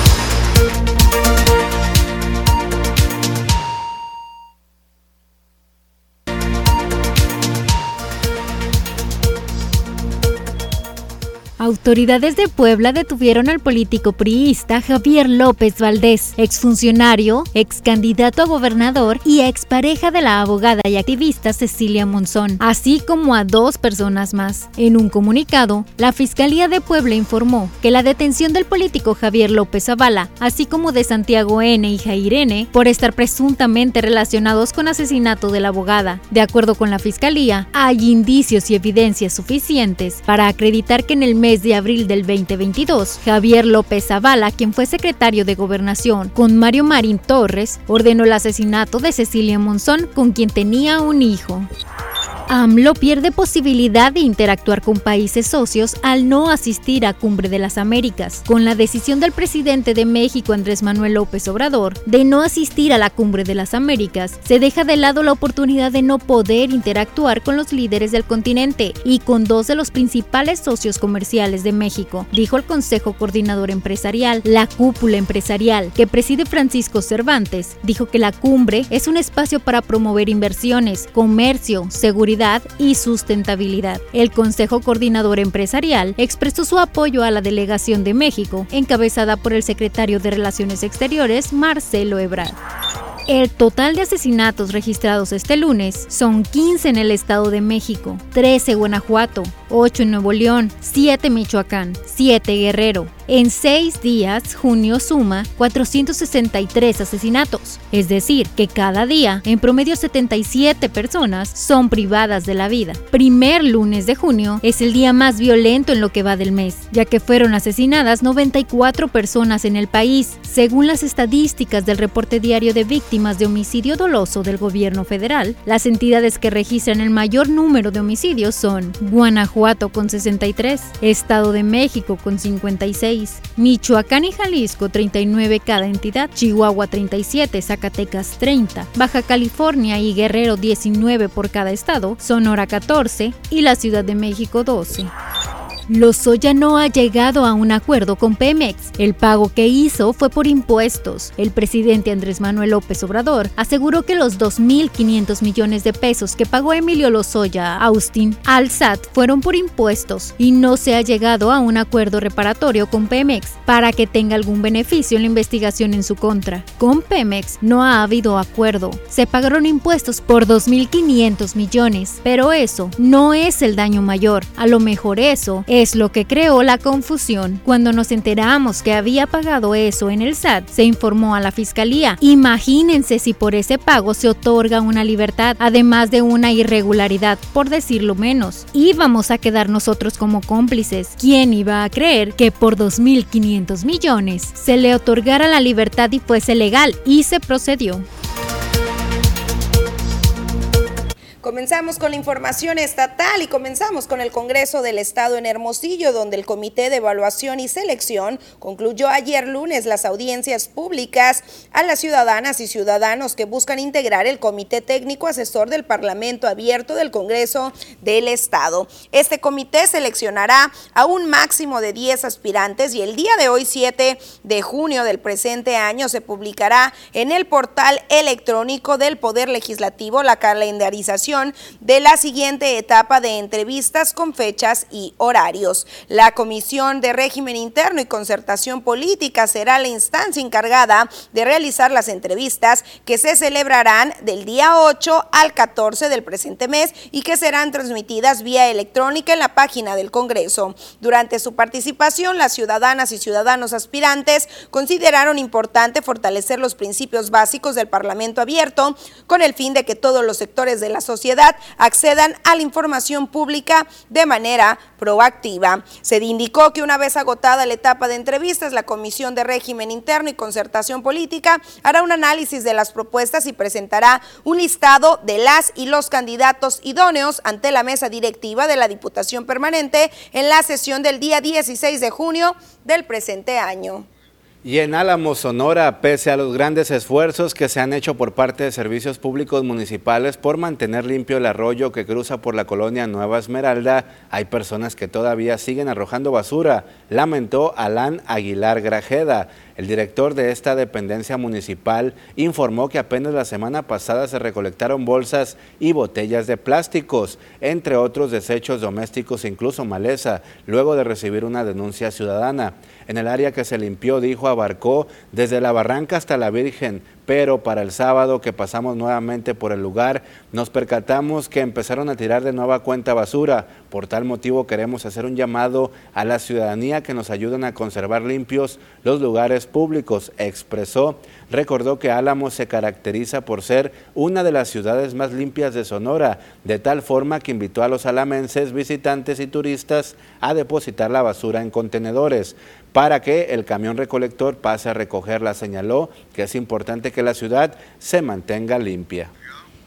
Autoridades de Puebla detuvieron al político priista Javier López Valdés, exfuncionario, ex candidato a gobernador y expareja de la abogada y activista Cecilia Monzón, así como a dos personas más. En un comunicado, la Fiscalía de Puebla informó que la detención del político Javier López Zavala, así como de Santiago N. y Jair N., por estar presuntamente relacionados con asesinato de la abogada. De acuerdo con la Fiscalía, hay indicios y evidencias suficientes para acreditar que en el mes de abril del 2022, Javier López Zavala, quien fue secretario de Gobernación con Mario Marín Torres, ordenó el asesinato de Cecilia Monzón, con quien tenía un hijo. AMLO pierde posibilidad de interactuar con países socios al no asistir a Cumbre de las Américas. Con la decisión del presidente de México, Andrés Manuel López Obrador, de no asistir a la Cumbre de las Américas, se deja de lado la oportunidad de no poder interactuar con los líderes del continente y con dos de los principales socios comerciales de México, dijo el Consejo Coordinador Empresarial. La cúpula empresarial que preside Francisco Cervantes dijo que la cumbre es un espacio para promover inversiones, comercio, seguridad y sustentabilidad. El Consejo Coordinador Empresarial expresó su apoyo a la delegación de México, encabezada por el secretario de Relaciones Exteriores, Marcelo Ebrard. El total de asesinatos registrados este lunes son 15 en el Estado de México, 13 en Guanajuato, 8 en Nuevo León, 7 en Michoacán, 7 en Guerrero, en seis días, junio suma 463 asesinatos, es decir, que cada día, en promedio 77 personas son de la vida. Primer lunes de junio es el día más violento en lo que va del mes, ya que fueron asesinadas 94 personas en el país, según las estadísticas del reporte diario de víctimas de homicidio doloso del gobierno federal. Las entidades que registran el mayor número de homicidios son Guanajuato con 63, Estado de México con 56, Michoacán y Jalisco 39 cada entidad, Chihuahua 37, Zacatecas 30, Baja California y Guerrero 19 por cada estado, Sonora 14 y la Ciudad de México 12. Lozoya no ha llegado a un acuerdo con Pemex. El pago que hizo fue por impuestos. El presidente Andrés Manuel López Obrador aseguró que los 2.500 millones de pesos que pagó Emilio Lozoya a Austin al SAT fueron por impuestos y no se ha llegado a un acuerdo reparatorio con Pemex para que tenga algún beneficio en la investigación en su contra. Con Pemex no ha habido acuerdo. Se pagaron impuestos por 2.500 millones, pero eso no es el daño mayor. A lo mejor eso es es lo que creó la confusión. Cuando nos enteramos que había pagado eso en el SAT, se informó a la fiscalía. Imagínense si por ese pago se otorga una libertad, además de una irregularidad, por decirlo menos. Íbamos a quedar nosotros como cómplices. ¿Quién iba a creer que por 2.500 millones se le otorgara la libertad y fuese legal? Y se procedió. Comenzamos con la información estatal y comenzamos con el Congreso del Estado en Hermosillo, donde el Comité de Evaluación y Selección concluyó ayer lunes las audiencias públicas a las ciudadanas y ciudadanos que buscan integrar el Comité Técnico Asesor del Parlamento Abierto del Congreso del Estado. Este comité seleccionará a un máximo de 10 aspirantes y el día de hoy, 7 de junio del presente año, se publicará en el portal electrónico del Poder Legislativo la calendarización de la siguiente etapa de entrevistas con fechas y horarios. La Comisión de Régimen Interno y Concertación Política será la instancia encargada de realizar las entrevistas que se celebrarán del día 8 al 14 del presente mes y que serán transmitidas vía electrónica en la página del Congreso. Durante su participación, las ciudadanas y ciudadanos aspirantes consideraron importante fortalecer los principios básicos del Parlamento abierto con el fin de que todos los sectores de la sociedad accedan a la información pública de manera proactiva. Se indicó que una vez agotada la etapa de entrevistas, la Comisión de Régimen Interno y Concertación Política hará un análisis de las propuestas y presentará un listado de las y los candidatos idóneos ante la mesa directiva de la Diputación Permanente en la sesión del día 16 de junio del presente año. Y en Álamo, Sonora, pese a los grandes esfuerzos que se han hecho por parte de servicios públicos municipales por mantener limpio el arroyo que cruza por la colonia Nueva Esmeralda, hay personas que todavía siguen arrojando basura, lamentó Alán Aguilar Grajeda. El director de esta dependencia municipal informó que apenas la semana pasada se recolectaron bolsas y botellas de plásticos, entre otros desechos domésticos incluso maleza, luego de recibir una denuncia ciudadana. En el área que se limpió, dijo, abarcó desde la barranca hasta la Virgen, pero para el sábado que pasamos nuevamente por el lugar, nos percatamos que empezaron a tirar de nueva cuenta basura. Por tal motivo queremos hacer un llamado a la ciudadanía que nos ayuden a conservar limpios los lugares públicos, expresó. Recordó que Álamos se caracteriza por ser una de las ciudades más limpias de Sonora, de tal forma que invitó a los alamenses, visitantes y turistas a depositar la basura en contenedores para que el camión recolector pase a recogerla. Señaló que es importante que la ciudad se mantenga limpia.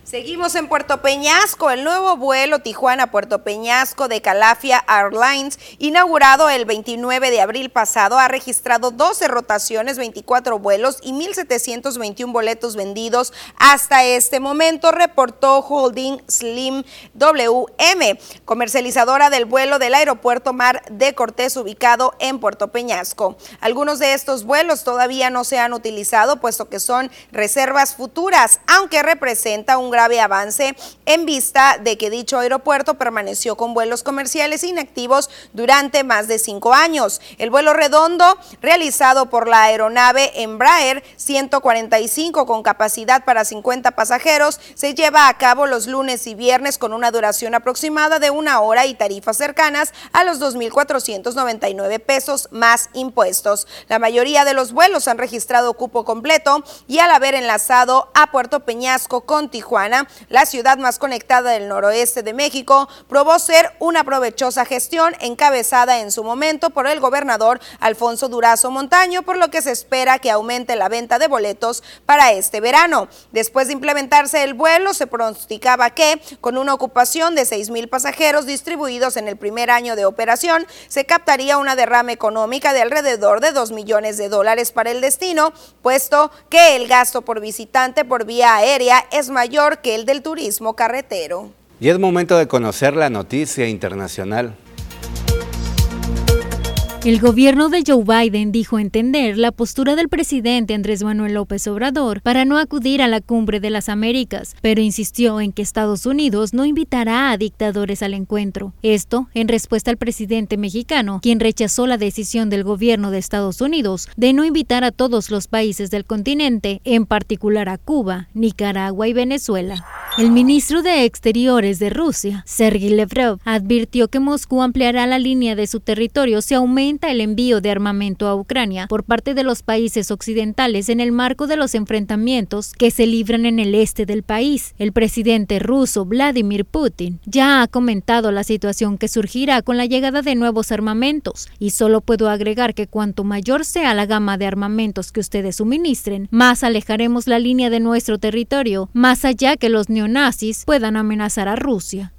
Seguimos en Puerto Peñasco. El nuevo vuelo Tijuana-Puerto Peñasco de Calafia Airlines, inaugurado el 29 de abril pasado, ha registrado 12 rotaciones, 24 vuelos y 1.721 boletos vendidos hasta este momento, reportó Holding Slim WM, comercializadora del vuelo del aeropuerto Mar de Cortés ubicado en Puerto Peñasco. Algunos de estos vuelos todavía no se han utilizado, puesto que son reservas futuras, aunque representa un gran grave avance en vista de que dicho aeropuerto permaneció con vuelos comerciales inactivos durante más de cinco años. El vuelo redondo realizado por la aeronave Embraer 145 con capacidad para 50 pasajeros se lleva a cabo los lunes y viernes con una duración aproximada de una hora y tarifas cercanas a los 2.499 pesos más impuestos. La mayoría de los vuelos han registrado cupo completo y al haber enlazado a Puerto Peñasco con Tijuana, la ciudad más conectada del noroeste de México, probó ser una provechosa gestión encabezada en su momento por el gobernador Alfonso Durazo Montaño, por lo que se espera que aumente la venta de boletos para este verano. Después de implementarse el vuelo, se pronosticaba que, con una ocupación de 6 mil pasajeros distribuidos en el primer año de operación, se captaría una derrama económica de alrededor de 2 millones de dólares para el destino, puesto que el gasto por visitante por vía aérea es mayor que el del turismo carretero. Y es momento de conocer la noticia internacional. El gobierno de Joe Biden dijo entender la postura del presidente Andrés Manuel López Obrador para no acudir a la cumbre de las Américas, pero insistió en que Estados Unidos no invitará a dictadores al encuentro. Esto en respuesta al presidente mexicano, quien rechazó la decisión del gobierno de Estados Unidos de no invitar a todos los países del continente, en particular a Cuba, Nicaragua y Venezuela. El ministro de Exteriores de Rusia, Sergei Lavrov, advirtió que Moscú ampliará la línea de su territorio si aumenta el envío de armamento a Ucrania por parte de los países occidentales en el marco de los enfrentamientos que se libran en el este del país. El presidente ruso Vladimir Putin ya ha comentado la situación que surgirá con la llegada de nuevos armamentos y solo puedo agregar que cuanto mayor sea la gama de armamentos que ustedes suministren, más alejaremos la línea de nuestro territorio, más allá que los neonazis nazis puedan amenazar a Rusia.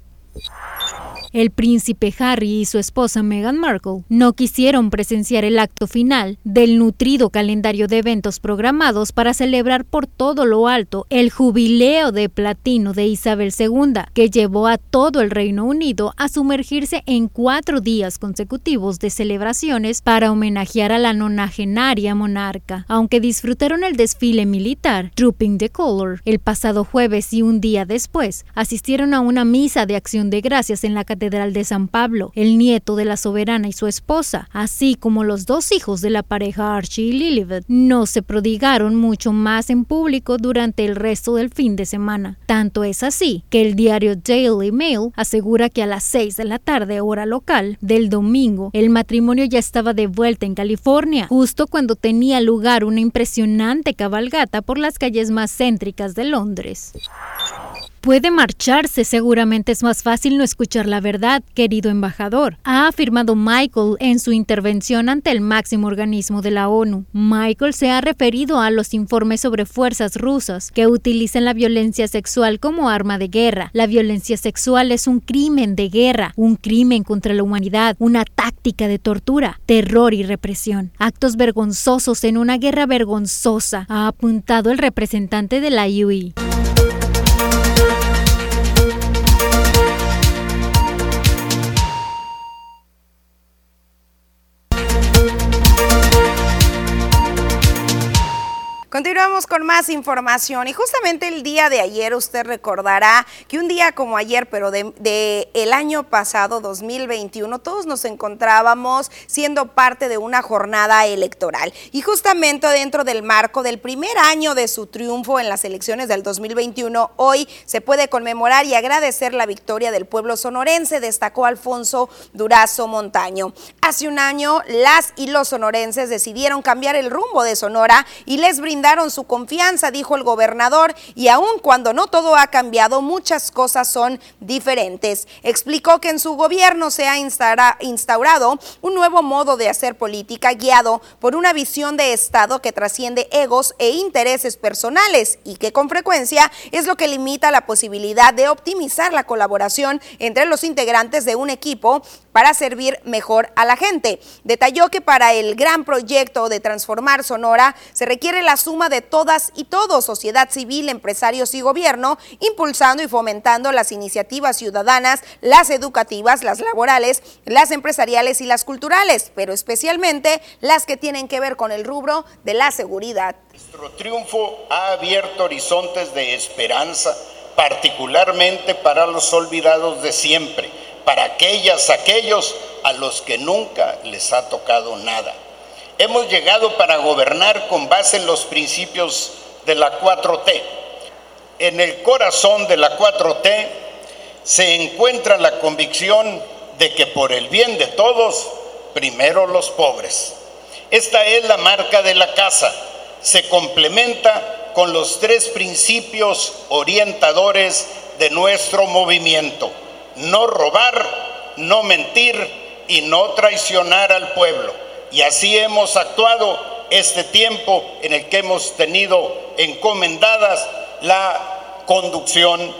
El príncipe Harry y su esposa Meghan Markle no quisieron presenciar el acto final del nutrido calendario de eventos programados para celebrar por todo lo alto el jubileo de platino de Isabel II, que llevó a todo el Reino Unido a sumergirse en cuatro días consecutivos de celebraciones para homenajear a la nonagenaria monarca. Aunque disfrutaron el desfile militar, Trooping the Color, el pasado jueves y un día después, asistieron a una misa de acción de gracias en la Catedral Catedral de San Pablo, el nieto de la soberana y su esposa, así como los dos hijos de la pareja Archie y Lilibet, no se prodigaron mucho más en público durante el resto del fin de semana. Tanto es así que el diario Daily Mail asegura que a las 6 de la tarde hora local del domingo el matrimonio ya estaba de vuelta en California, justo cuando tenía lugar una impresionante cabalgata por las calles más céntricas de Londres. Puede marcharse, seguramente es más fácil no escuchar la verdad, querido embajador, ha afirmado Michael en su intervención ante el máximo organismo de la ONU. Michael se ha referido a los informes sobre fuerzas rusas que utilizan la violencia sexual como arma de guerra. La violencia sexual es un crimen de guerra, un crimen contra la humanidad, una táctica de tortura, terror y represión. Actos vergonzosos en una guerra vergonzosa, ha apuntado el representante de la UI. Continuamos con más información y justamente el día de ayer usted recordará que un día como ayer, pero de, el año pasado, 2021, todos nos encontrábamos siendo parte de una jornada electoral y justamente dentro del marco del primer año de su triunfo en las elecciones del 2021, hoy se puede conmemorar y agradecer la victoria del pueblo sonorense, destacó Alfonso Durazo Montaño. Hace un año las y los sonorenses decidieron cambiar el rumbo de Sonora y les brindaron su confianza, dijo el gobernador, y aun cuando no todo ha cambiado, muchas cosas son diferentes. Explicó que en su gobierno se ha instaurado un nuevo modo de hacer política guiado por una visión de Estado que trasciende egos e intereses personales y que con frecuencia es lo que limita la posibilidad de optimizar la colaboración entre los integrantes de un equipo para servir mejor a la gente. Detalló que para el gran proyecto de transformar Sonora se requiere la suma de todas y todos, sociedad civil, empresarios y gobierno, impulsando y fomentando las iniciativas ciudadanas, las educativas, las laborales, las empresariales y las culturales, pero especialmente las que tienen que ver con el rubro de la seguridad. Nuestro triunfo ha abierto horizontes de esperanza, particularmente para los olvidados de siempre para aquellas, aquellos a los que nunca les ha tocado nada. Hemos llegado para gobernar con base en los principios de la 4T. En el corazón de la 4T se encuentra la convicción de que por el bien de todos, primero los pobres. Esta es la marca de la casa. Se complementa con los tres principios orientadores de nuestro movimiento no robar, no mentir y no traicionar al pueblo. Y así hemos actuado este tiempo en el que hemos tenido encomendadas la conducción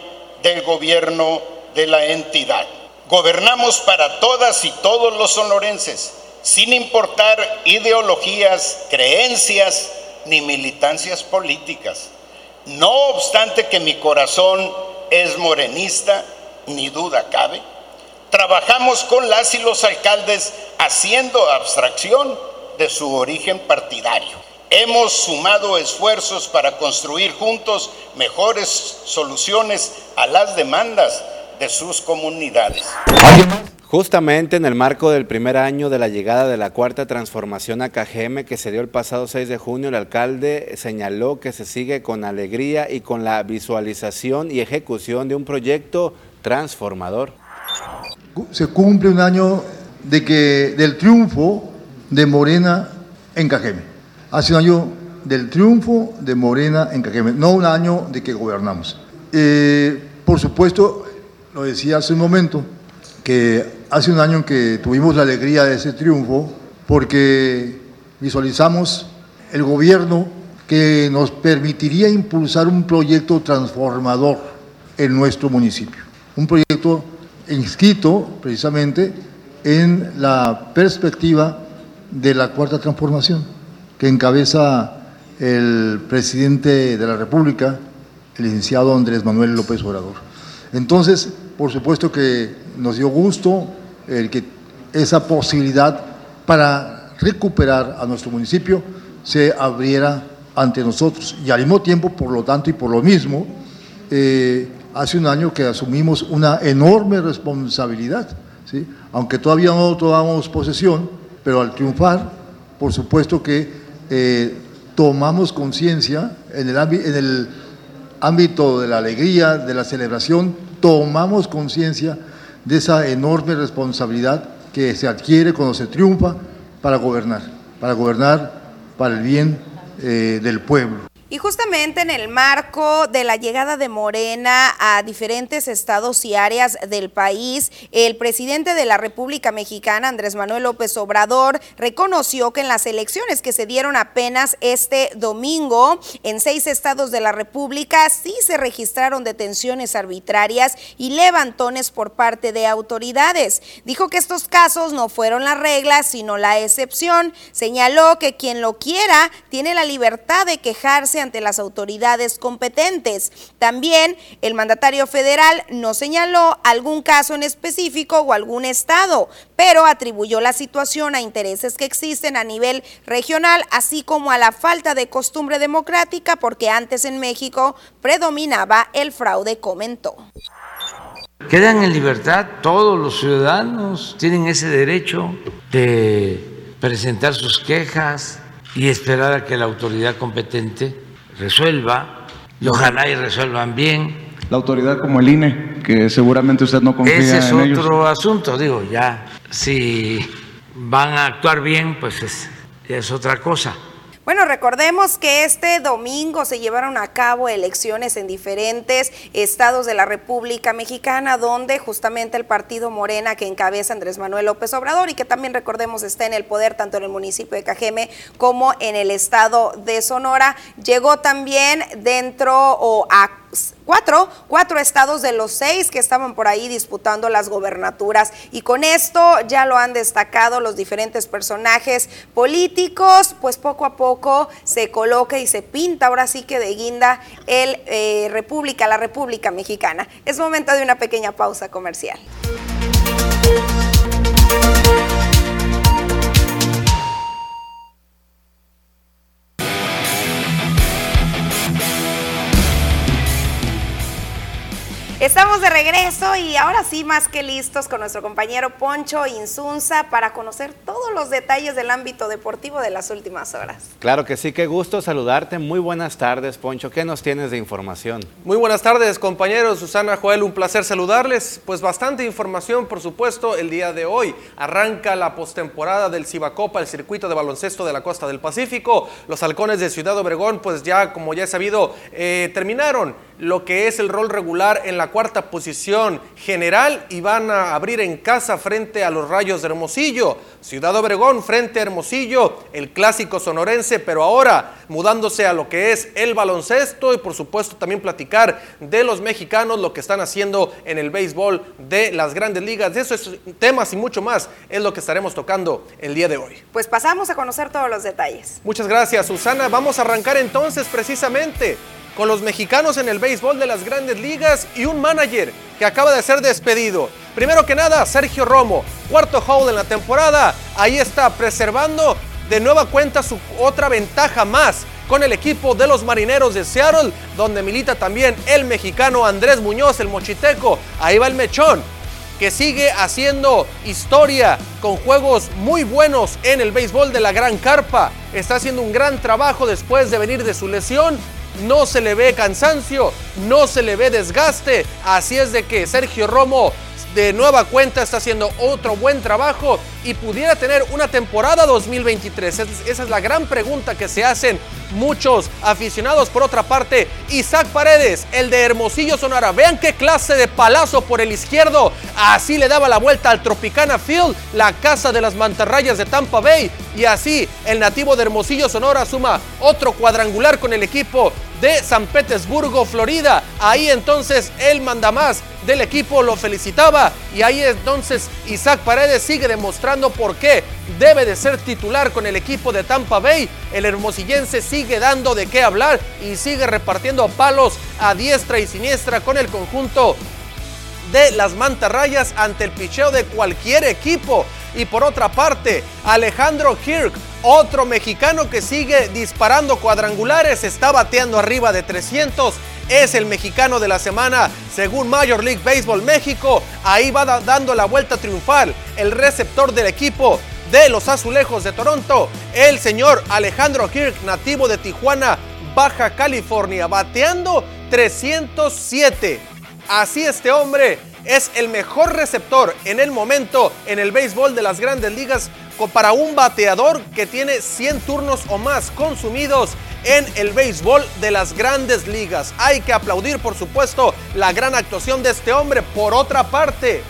del gobierno de la entidad. Gobernamos para todas y todos los sonorenses, sin importar ideologías, creencias ni militancias políticas. No obstante que mi corazón es morenista, ni duda cabe. Trabajamos con las y los alcaldes haciendo abstracción de su origen partidario. Hemos sumado esfuerzos para construir juntos mejores soluciones a las demandas de sus comunidades. Justamente en el marco del primer año de la llegada de la cuarta transformación a Cajeme que se dio el pasado 6 de junio, el alcalde señaló que se sigue con alegría y con la visualización y ejecución de un proyecto transformador. Se cumple un año de que, del triunfo de Morena en Cajeme. Hace un año del triunfo de Morena en Cajeme, no un año de que gobernamos. Eh, por supuesto, lo decía hace un momento, que hace un año en que tuvimos la alegría de ese triunfo porque visualizamos el gobierno que nos permitiría impulsar un proyecto transformador en nuestro municipio un proyecto inscrito precisamente en la perspectiva de la cuarta transformación que encabeza el presidente de la República, el licenciado Andrés Manuel López Obrador. Entonces, por supuesto que nos dio gusto el que esa posibilidad para recuperar a nuestro municipio se abriera ante nosotros. Y al mismo tiempo, por lo tanto y por lo mismo, eh, hace un año que asumimos una enorme responsabilidad, ¿sí? aunque todavía no tomamos posesión, pero al triunfar, por supuesto que eh, tomamos conciencia en, el ámbito de la alegría, de la celebración, tomamos conciencia de esa enorme responsabilidad que se adquiere cuando se triunfa para gobernar, para gobernar para el bien eh, del pueblo. Y justamente en el marco de la llegada de Morena a diferentes estados y áreas del país, el presidente de la República Mexicana, Andrés Manuel López Obrador, reconoció que en las elecciones que se dieron apenas este domingo en seis estados de la República sí se registraron detenciones arbitrarias y levantones por parte de autoridades. Dijo que estos casos no fueron la regla, sino la excepción. Señaló que quien lo quiera tiene la libertad de quejarse ante las autoridades competentes. También el mandatario federal no señaló algún caso en específico o algún estado, pero atribuyó la situación a intereses que existen a nivel regional, así como a la falta de costumbre democrática, porque antes en México predominaba el fraude, comentó. Quedan en libertad todos los ciudadanos, tienen ese derecho de presentar sus quejas y esperar a que la autoridad competente resuelva, y ojalá y resuelvan bien. La autoridad como el INE, que seguramente usted no confía Ese es en otro ellos. asunto, digo, ya si van a actuar bien, pues es, es otra cosa. Bueno, recordemos que este domingo se llevaron a cabo elecciones en diferentes estados de la República Mexicana, donde justamente el partido Morena que encabeza Andrés Manuel López Obrador y que también recordemos está en el poder tanto en el municipio de Cajeme como en el estado de Sonora, llegó también dentro o a cuatro, cuatro estados de los seis que estaban por ahí disputando las gobernaturas. Y con esto ya lo han destacado los diferentes personajes políticos, pues poco a poco se coloca y se pinta ahora sí que de guinda el eh, República, la República Mexicana. Es momento de una pequeña pausa comercial. Estamos de regreso y ahora sí más que listos con nuestro compañero Poncho Insunza para conocer todos los detalles del ámbito deportivo de las últimas horas. Claro que sí, qué gusto saludarte. Muy buenas tardes, Poncho. ¿Qué nos tienes de información? Muy buenas tardes, compañeros. Susana Joel, un placer saludarles. Pues bastante información, por supuesto, el día de hoy. Arranca la postemporada del Cibacopa, el circuito de baloncesto de la costa del Pacífico. Los halcones de Ciudad Obregón, pues ya, como ya he sabido, eh, terminaron lo que es el rol regular en la cuarta posición general y van a abrir en casa frente a los Rayos de Hermosillo. Ciudad Obregón frente a Hermosillo, el clásico sonorense, pero ahora mudándose a lo que es el baloncesto y por supuesto también platicar de los mexicanos, lo que están haciendo en el béisbol de las grandes ligas. De esos temas y mucho más es lo que estaremos tocando el día de hoy. Pues pasamos a conocer todos los detalles. Muchas gracias, Susana. Vamos a arrancar entonces precisamente con los mexicanos en el béisbol de las grandes ligas y un manager que acaba de ser despedido. Primero que nada, Sergio Romo, cuarto hold en la temporada, ahí está preservando de nueva cuenta su otra ventaja más con el equipo de los Marineros de Seattle, donde milita también el mexicano Andrés Muñoz, el mochiteco. Ahí va el mechón, que sigue haciendo historia con juegos muy buenos en el béisbol de la Gran Carpa. Está haciendo un gran trabajo después de venir de su lesión no se le ve cansancio, no se le ve desgaste. Así es de que Sergio Romo de nueva cuenta está haciendo otro buen trabajo y pudiera tener una temporada 2023. Esa es la gran pregunta que se hacen muchos aficionados. Por otra parte, Isaac Paredes, el de Hermosillo Sonora. Vean qué clase de palazo por el izquierdo. Así le daba la vuelta al Tropicana Field, la casa de las mantarrayas de Tampa Bay. Y así el nativo de Hermosillo Sonora suma otro cuadrangular con el equipo de San Petersburgo, Florida. Ahí entonces el mandamás del equipo lo felicitaba y ahí entonces Isaac Paredes sigue demostrando por qué debe de ser titular con el equipo de Tampa Bay. El hermosillense sigue dando de qué hablar y sigue repartiendo palos a diestra y siniestra con el conjunto de las mantarrayas ante el picheo de cualquier equipo. Y por otra parte, Alejandro Kirk, otro mexicano que sigue disparando cuadrangulares, está bateando arriba de 300. Es el mexicano de la semana según Major League Baseball México. Ahí va dando la vuelta triunfal el receptor del equipo de los Azulejos de Toronto, el señor Alejandro Kirk, nativo de Tijuana, Baja California, bateando 307. Así este hombre es el mejor receptor en el momento en el béisbol de las grandes ligas para un bateador que tiene 100 turnos o más consumidos en el béisbol de las grandes ligas. Hay que aplaudir, por supuesto, la gran actuación de este hombre. Por otra parte,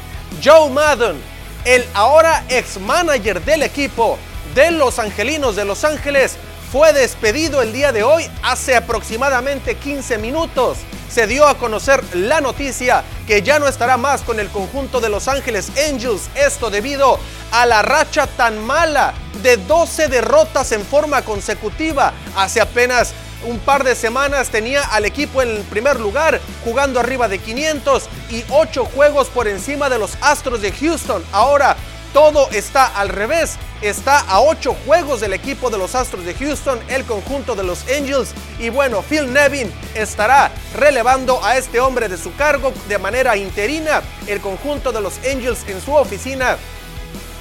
Joe Madden, el ahora ex manager del equipo de los Angelinos de Los Ángeles, fue despedido el día de hoy hace aproximadamente 15 minutos se dio a conocer la noticia que ya no estará más con el conjunto de Los Ángeles Angels. Esto debido a la racha tan mala de 12 derrotas en forma consecutiva. Hace apenas un par de semanas tenía al equipo en el primer lugar, jugando arriba de 500 y 8 juegos por encima de los Astros de Houston. Ahora todo está al revés. Está a 8 juegos del equipo de los Astros de Houston, el conjunto de los Angels. Y bueno, Phil Nevin estará relevando a este hombre de su cargo de manera interina. El conjunto de los Angels en su oficina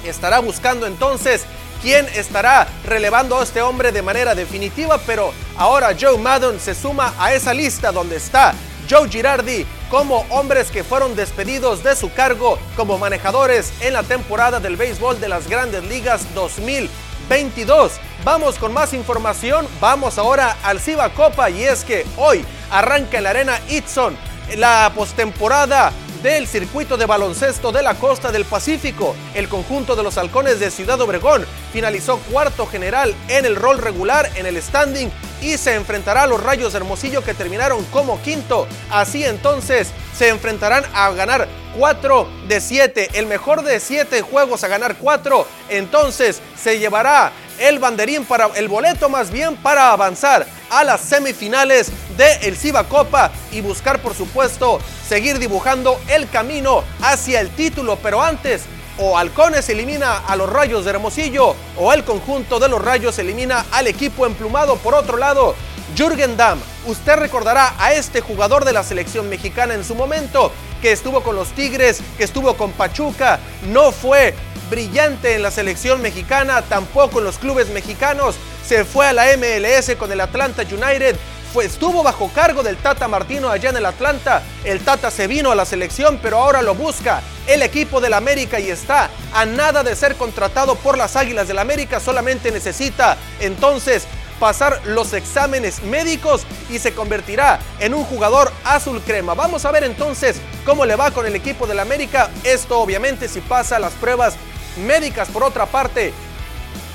estará buscando entonces quién estará relevando a este hombre de manera definitiva, pero ahora Joe Maddon se suma a esa lista donde está Joe Girardi como hombres que fueron despedidos de su cargo como manejadores en la temporada del béisbol de las grandes ligas 2022. Vamos con más información, vamos ahora al Ciba Copa y es que hoy arranca en la arena Itson la postemporada del circuito de baloncesto de la costa del Pacífico. El conjunto de los halcones de Ciudad Obregón finalizó cuarto general en el rol regular en el standing y se enfrentará a los Rayos de Hermosillo que terminaron como quinto. Así entonces se enfrentarán a ganar 4 de 7, el mejor de 7 juegos a ganar 4. Entonces se llevará el banderín para el boleto más bien para avanzar a las semifinales de el Ciba Copa y buscar por supuesto seguir dibujando el camino hacia el título, pero antes o Halcones elimina a los Rayos de Hermosillo o el conjunto de los Rayos elimina al equipo emplumado. Por otro lado, Jürgen Damm, usted recordará a este jugador de la selección mexicana en su momento, que estuvo con los Tigres, que estuvo con Pachuca, no fue brillante en la selección mexicana, tampoco en los clubes mexicanos, se fue a la MLS con el Atlanta United, fue, estuvo bajo cargo del Tata Martino allá en el Atlanta. El Tata se vino a la selección, pero ahora lo busca el equipo del América y está a nada de ser contratado por las Águilas del América. Solamente necesita entonces pasar los exámenes médicos y se convertirá en un jugador azul crema. Vamos a ver entonces cómo le va con el equipo del América. Esto obviamente si pasa las pruebas médicas. Por otra parte,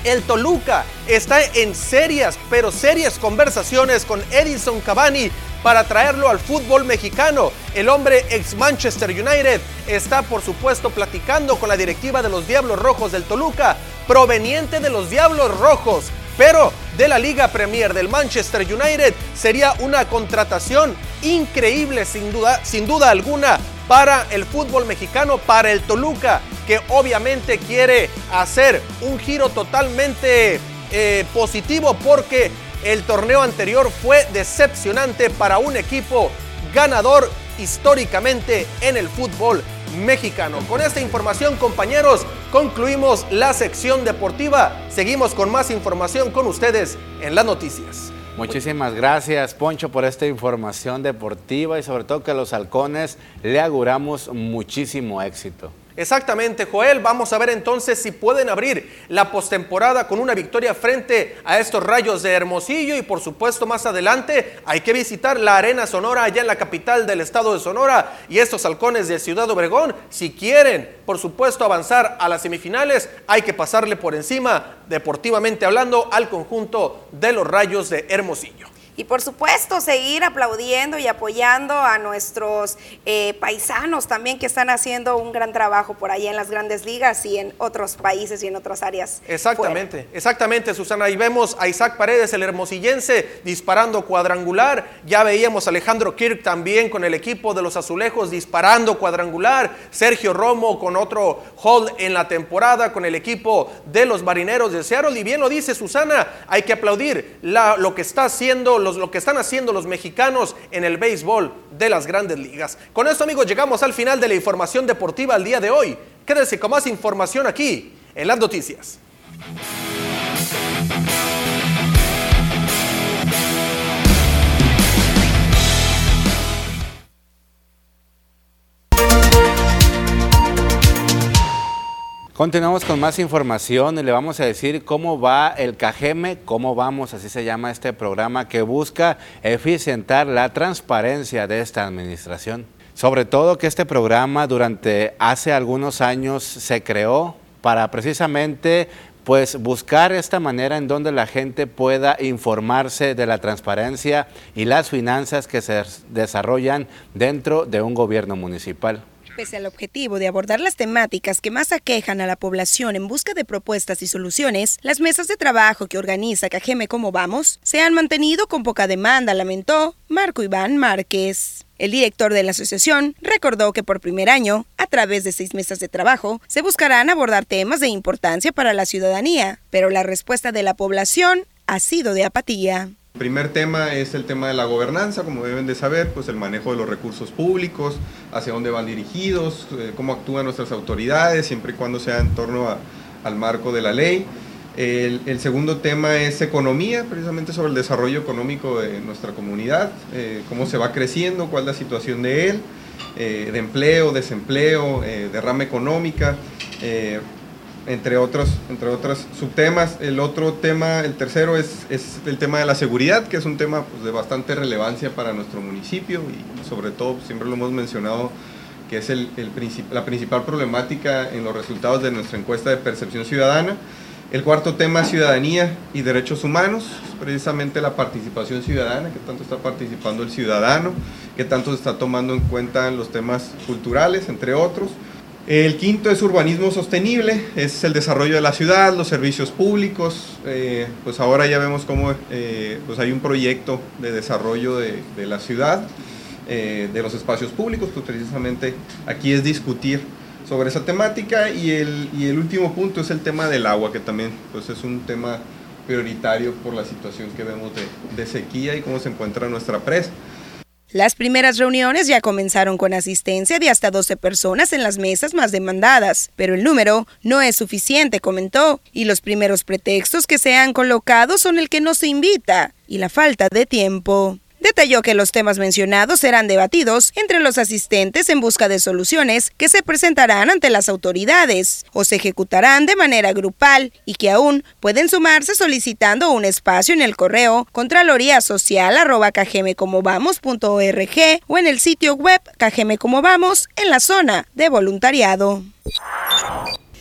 el Toluca está en serias, pero serias conversaciones con Edison Cavani para traerlo al fútbol mexicano. El hombre ex Manchester United está por supuesto platicando con la directiva de los Diablos Rojos del Toluca, proveniente de los Diablos Rojos, pero de la Liga Premier del Manchester United sería una contratación increíble sin duda, sin duda alguna para el fútbol mexicano, para el Toluca, que obviamente quiere hacer un giro totalmente eh, positivo porque el torneo anterior fue decepcionante para un equipo ganador históricamente en el fútbol mexicano. Con esta información, compañeros, concluimos la sección deportiva. Seguimos con más información con ustedes en las noticias. Muchísimas gracias, Poncho, por esta información deportiva y sobre todo que a los halcones le auguramos muchísimo éxito. Exactamente, Joel. Vamos a ver entonces si pueden abrir la postemporada con una victoria frente a estos rayos de Hermosillo. Y por supuesto, más adelante hay que visitar la Arena Sonora allá en la capital del estado de Sonora. Y estos halcones de Ciudad Obregón, si quieren, por supuesto, avanzar a las semifinales, hay que pasarle por encima, deportivamente hablando, al conjunto de los rayos de Hermosillo. Y por supuesto, seguir aplaudiendo y apoyando a nuestros eh, paisanos también que están haciendo un gran trabajo por allá en las grandes ligas y en otros países y en otras áreas. Exactamente, exactamente, Susana. Ahí vemos a Isaac Paredes, el hermosillense, disparando cuadrangular. Ya veíamos a Alejandro Kirk también con el equipo de los azulejos disparando cuadrangular. Sergio Romo con otro hold en la temporada con el equipo de los marineros de Seattle. Y bien lo dice Susana, hay que aplaudir lo que está haciendo lo que están haciendo los mexicanos en el béisbol de las grandes ligas. Con esto amigos llegamos al final de la información deportiva al día de hoy. Quédense con más información aquí en las noticias. Continuamos con más información y le vamos a decir cómo va el Cajeme, cómo vamos, así se llama este programa que busca eficientar la transparencia de esta administración. Sobre todo que este programa durante hace algunos años se creó para precisamente pues buscar esta manera en donde la gente pueda informarse de la transparencia y las finanzas que se desarrollan dentro de un gobierno municipal. Pese al objetivo de abordar las temáticas que más aquejan a la población en busca de propuestas y soluciones, las mesas de trabajo que organiza Cajeme Como Vamos se han mantenido con poca demanda, lamentó Marco Iván Márquez. El director de la asociación recordó que por primer año, a través de seis mesas de trabajo, se buscarán abordar temas de importancia para la ciudadanía, pero la respuesta de la población ha sido de apatía. El primer tema es el tema de la gobernanza, como deben de saber, pues el manejo de los recursos públicos, hacia dónde van dirigidos, eh, cómo actúan nuestras autoridades, siempre y cuando sea en torno al marco de la ley. El, segundo tema es economía, precisamente sobre el desarrollo económico de nuestra comunidad, eh, cómo se va creciendo, cuál es la situación de él, eh, de empleo, desempleo, derrama económica entre otros, entre otros subtemas. El otro tema, el tercero, es, es el tema de la seguridad, que es un tema pues, de bastante relevancia para nuestro municipio y sobre todo, siempre lo hemos mencionado, que es el, el la principal problemática en los resultados de nuestra encuesta de percepción ciudadana. El cuarto tema, ciudadanía y derechos humanos, precisamente la participación ciudadana, que tanto está participando el ciudadano, que tanto se está tomando en cuenta los temas culturales, entre otros. El quinto es urbanismo sostenible, es el desarrollo de la ciudad, los servicios públicos. Eh, pues ahora ya vemos cómo eh, pues hay un proyecto de desarrollo de, la ciudad, eh, de los espacios públicos, pues precisamente aquí es discutir sobre esa temática. Y el, y el último punto es el tema del agua, que también pues es un tema prioritario por la situación que vemos de, de sequía y cómo se encuentra nuestra presa. Las primeras reuniones ya comenzaron con asistencia de hasta 12 personas en las mesas más demandadas, pero el número no es suficiente, comentó, y los primeros pretextos que se han colocado son el que no se invita y la falta de tiempo. Detalló que los temas mencionados serán debatidos entre los asistentes en busca de soluciones que se presentarán ante las autoridades o se ejecutarán de manera grupal y que aún pueden sumarse solicitando un espacio en el correo contraloríasocial.org o en el sitio web Vamos en la zona de voluntariado.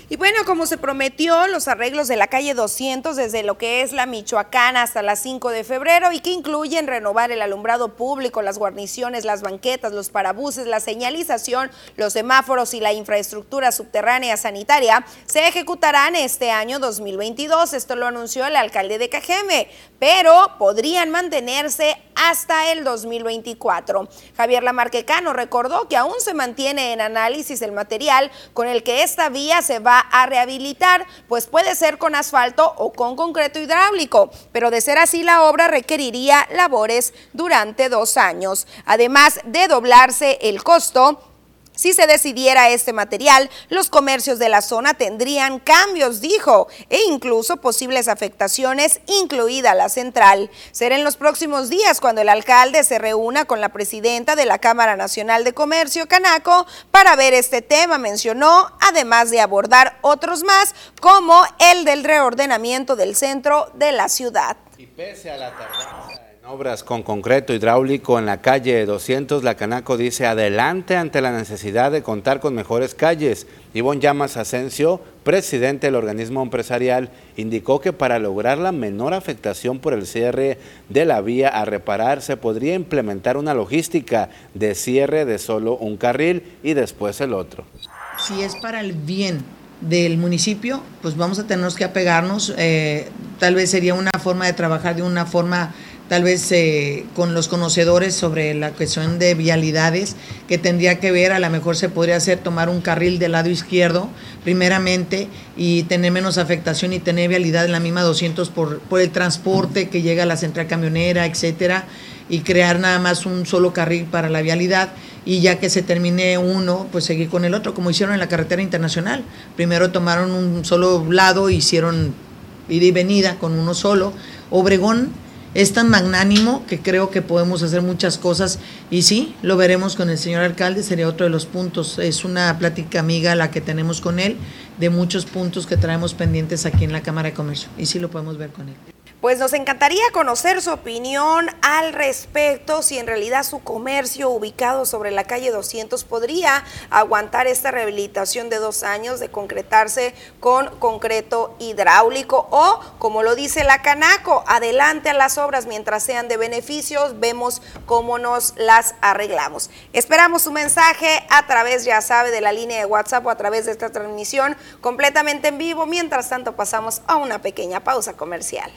Y bueno, como se prometió, los arreglos de la calle 200 desde lo que es la Michoacana hasta las 5 de febrero y que incluyen renovar el alumbrado público, las guarniciones, las banquetas, los parabuses, la señalización, los semáforos y la infraestructura subterránea sanitaria, se ejecutarán este año 2022. Esto lo anunció el alcalde de Cajeme, pero podrían mantenerse hasta el 2024. Javier Lamarquecano recordó que aún se mantiene en análisis el material con el que esta vía se va a rehabilitar, pues puede ser con asfalto o con concreto hidráulico, pero de ser así la obra requeriría labores durante dos años. Además de doblarse el costo, si se decidiera este material, los comercios de la zona tendrían cambios, dijo, e incluso posibles afectaciones, incluida la central. Será en los próximos días cuando el alcalde se reúna con la presidenta de la Cámara Nacional de Comercio, Canaco, para ver este tema, mencionó, además de abordar otros más, como el del reordenamiento del centro de la ciudad. Y pese a la tardanza obras con concreto hidráulico en la calle 200, la Canaco dice adelante ante la necesidad de contar con mejores calles. Ivonne Llamas Asensio, presidente del organismo empresarial, indicó que para lograr la menor afectación por el cierre de la vía a reparar se podría implementar una logística de cierre de solo un carril y después el otro. Si es para el bien del municipio, pues vamos a tener que apegarnos. Eh, tal vez sería una forma de trabajar de una forma tal vez eh, con los conocedores sobre la cuestión de vialidades, que tendría que ver, a lo mejor se podría hacer tomar un carril del lado izquierdo, primeramente, y tener menos afectación y tener vialidad en la misma 200 por, por el transporte que llega a la central camionera, etcétera, y crear nada más un solo carril para la vialidad y ya que se termine uno, pues seguir con el otro, como hicieron en la carretera internacional. Primero tomaron un solo lado, hicieron ida y venida con uno solo. Obregón es tan magnánimo que creo que podemos hacer muchas cosas y sí, lo veremos con el señor alcalde, sería otro de los puntos. Es una plática amiga la que tenemos con él de muchos puntos que traemos pendientes aquí en la Cámara de Comercio y sí lo podemos ver con él. Pues nos encantaría conocer su opinión al respecto, si en realidad su comercio ubicado sobre la calle 200 podría aguantar esta rehabilitación de dos años de concretarse con concreto hidráulico o, como lo dice la Canaco, adelante a las obras mientras sean de beneficios, vemos cómo nos las arreglamos. Esperamos su mensaje a través, ya sabe, de la línea de WhatsApp o a través de esta transmisión completamente en vivo. Mientras tanto, pasamos a una pequeña pausa comercial.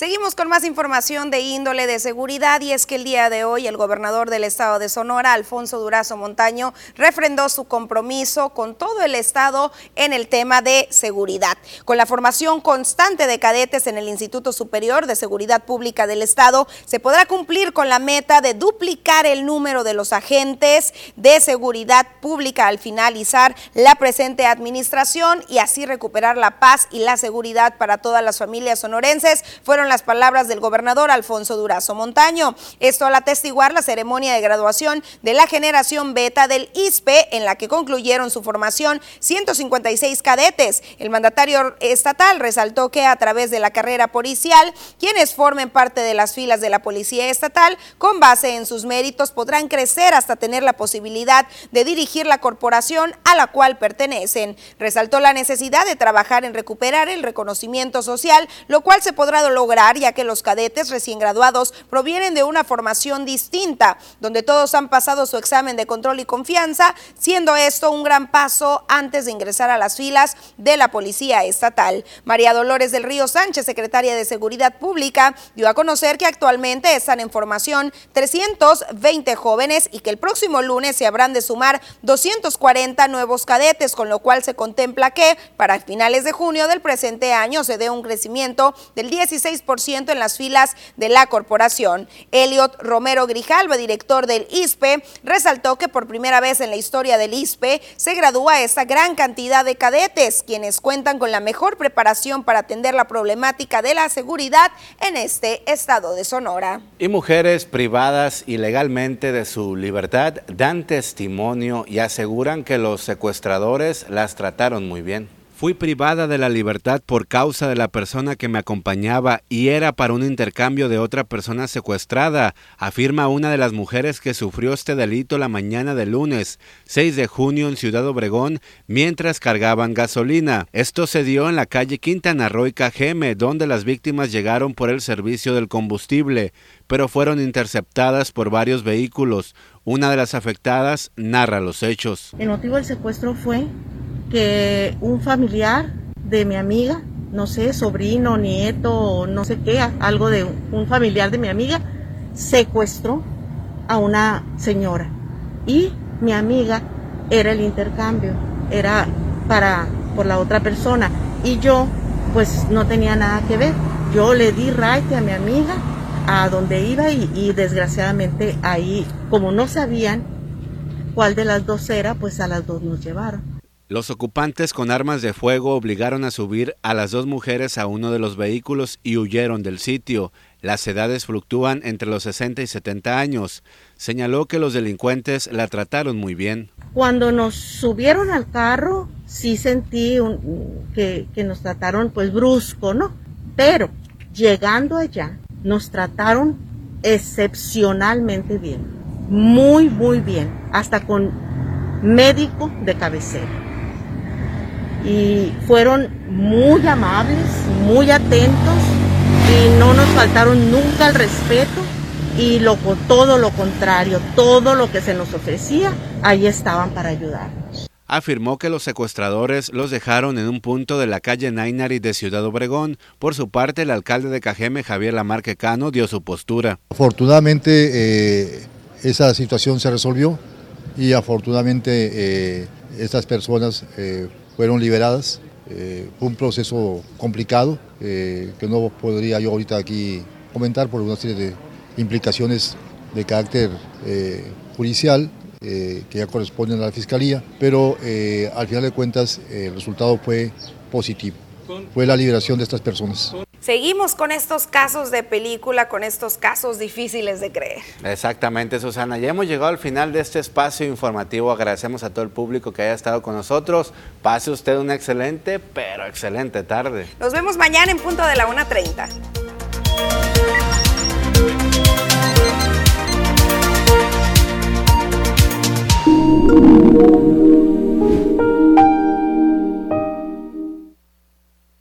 Seguimos con más información de índole de seguridad y es que el día de hoy el gobernador del estado de Sonora, Alfonso Durazo Montaño, refrendó su compromiso con todo el estado en el tema de seguridad. Con la formación constante de cadetes en el Instituto Superior de Seguridad Pública del estado, se podrá cumplir con la meta de duplicar el número de los agentes de seguridad pública al finalizar la presente administración y así recuperar la paz y la seguridad para todas las familias sonorenses. Fueron las palabras del gobernador Alfonso Durazo Montaño. Esto al atestiguar la ceremonia de graduación de la generación beta del ISPE, en la que concluyeron su formación 156 cadetes. El mandatario estatal resaltó que a través de la carrera policial, quienes formen parte de las filas de la Policía Estatal, con base en sus méritos, podrán crecer hasta tener la posibilidad de dirigir la corporación a la cual pertenecen. Resaltó la necesidad de trabajar en recuperar el reconocimiento social, lo cual se podrá lograr ya que los cadetes recién graduados provienen de una formación distinta, donde todos han pasado su examen de control y confianza, siendo esto un gran paso antes de ingresar a las filas de la Policía Estatal. María Dolores del Río Sánchez, secretaria de Seguridad Pública, dio a conocer que actualmente están en formación 320 jóvenes y que el próximo lunes se habrán de sumar 240 nuevos cadetes, con lo cual se contempla que para finales de junio del presente año se dé un crecimiento del 16% en las filas de la corporación. Elliot Romero Grijalva, director del ISPE, resaltó que por primera vez en la historia del ISPE se gradúa esta gran cantidad de cadetes, quienes cuentan con la mejor preparación para atender la problemática de la seguridad en este estado de Sonora. Y mujeres privadas ilegalmente de su libertad dan testimonio y aseguran que los secuestradores las trataron muy bien. Fui privada de la libertad por causa de la persona que me acompañaba y era para un intercambio de otra persona secuestrada, afirma una de las mujeres que sufrió este delito la mañana del lunes 6 de junio en Ciudad Obregón mientras cargaban gasolina. Esto se dio en la calle Quintana Roo y donde las víctimas llegaron por el servicio del combustible, pero fueron interceptadas por varios vehículos. Una de las afectadas narra los hechos. El motivo del secuestro fue que un familiar de mi amiga, no sé, sobrino, nieto, no sé qué, algo de un familiar de mi amiga, secuestró a una señora. Y mi amiga era el intercambio, era para por la otra persona. Y yo, pues no tenía nada que ver. Yo le di right a mi amiga a donde iba y, y desgraciadamente ahí, como no sabían cuál de las dos era, pues a las dos nos llevaron. Los ocupantes con armas de fuego obligaron a subir a las dos mujeres a uno de los vehículos y huyeron del sitio. Las edades fluctúan entre los 60 y 70 años. Señaló que los delincuentes la trataron muy bien. Cuando nos subieron al carro, sí sentí que, que nos trataron pues brusco, ¿no? Pero llegando allá, nos trataron excepcionalmente bien. Muy, muy bien. Hasta con médico de cabecera y fueron muy amables, muy atentos y no nos faltaron nunca el respeto y lo, todo lo contrario, todo lo que se nos ofrecía, ahí estaban para ayudar. Afirmó que los secuestradores los dejaron en un punto de la calle Nainari de Ciudad Obregón. Por su parte, el alcalde de Cajeme, Javier Lamarque Cano, dio su postura. Afortunadamente, eh, esa situación se resolvió y afortunadamente eh, estas personas eh, fueron liberadas. Eh, fue un proceso complicado eh, que no podría yo ahorita aquí comentar por una serie de implicaciones de carácter eh, judicial que ya corresponden a la Fiscalía, pero al final de cuentas el resultado fue positivo, fue la liberación de estas personas. Seguimos con estos casos de película, con estos casos difíciles de creer. Exactamente, Susana. Ya hemos llegado al final de este espacio informativo. Agradecemos a todo el público que haya estado con nosotros. Pase usted una excelente, pero excelente tarde. Nos vemos mañana en punto de la 1.30. Thank.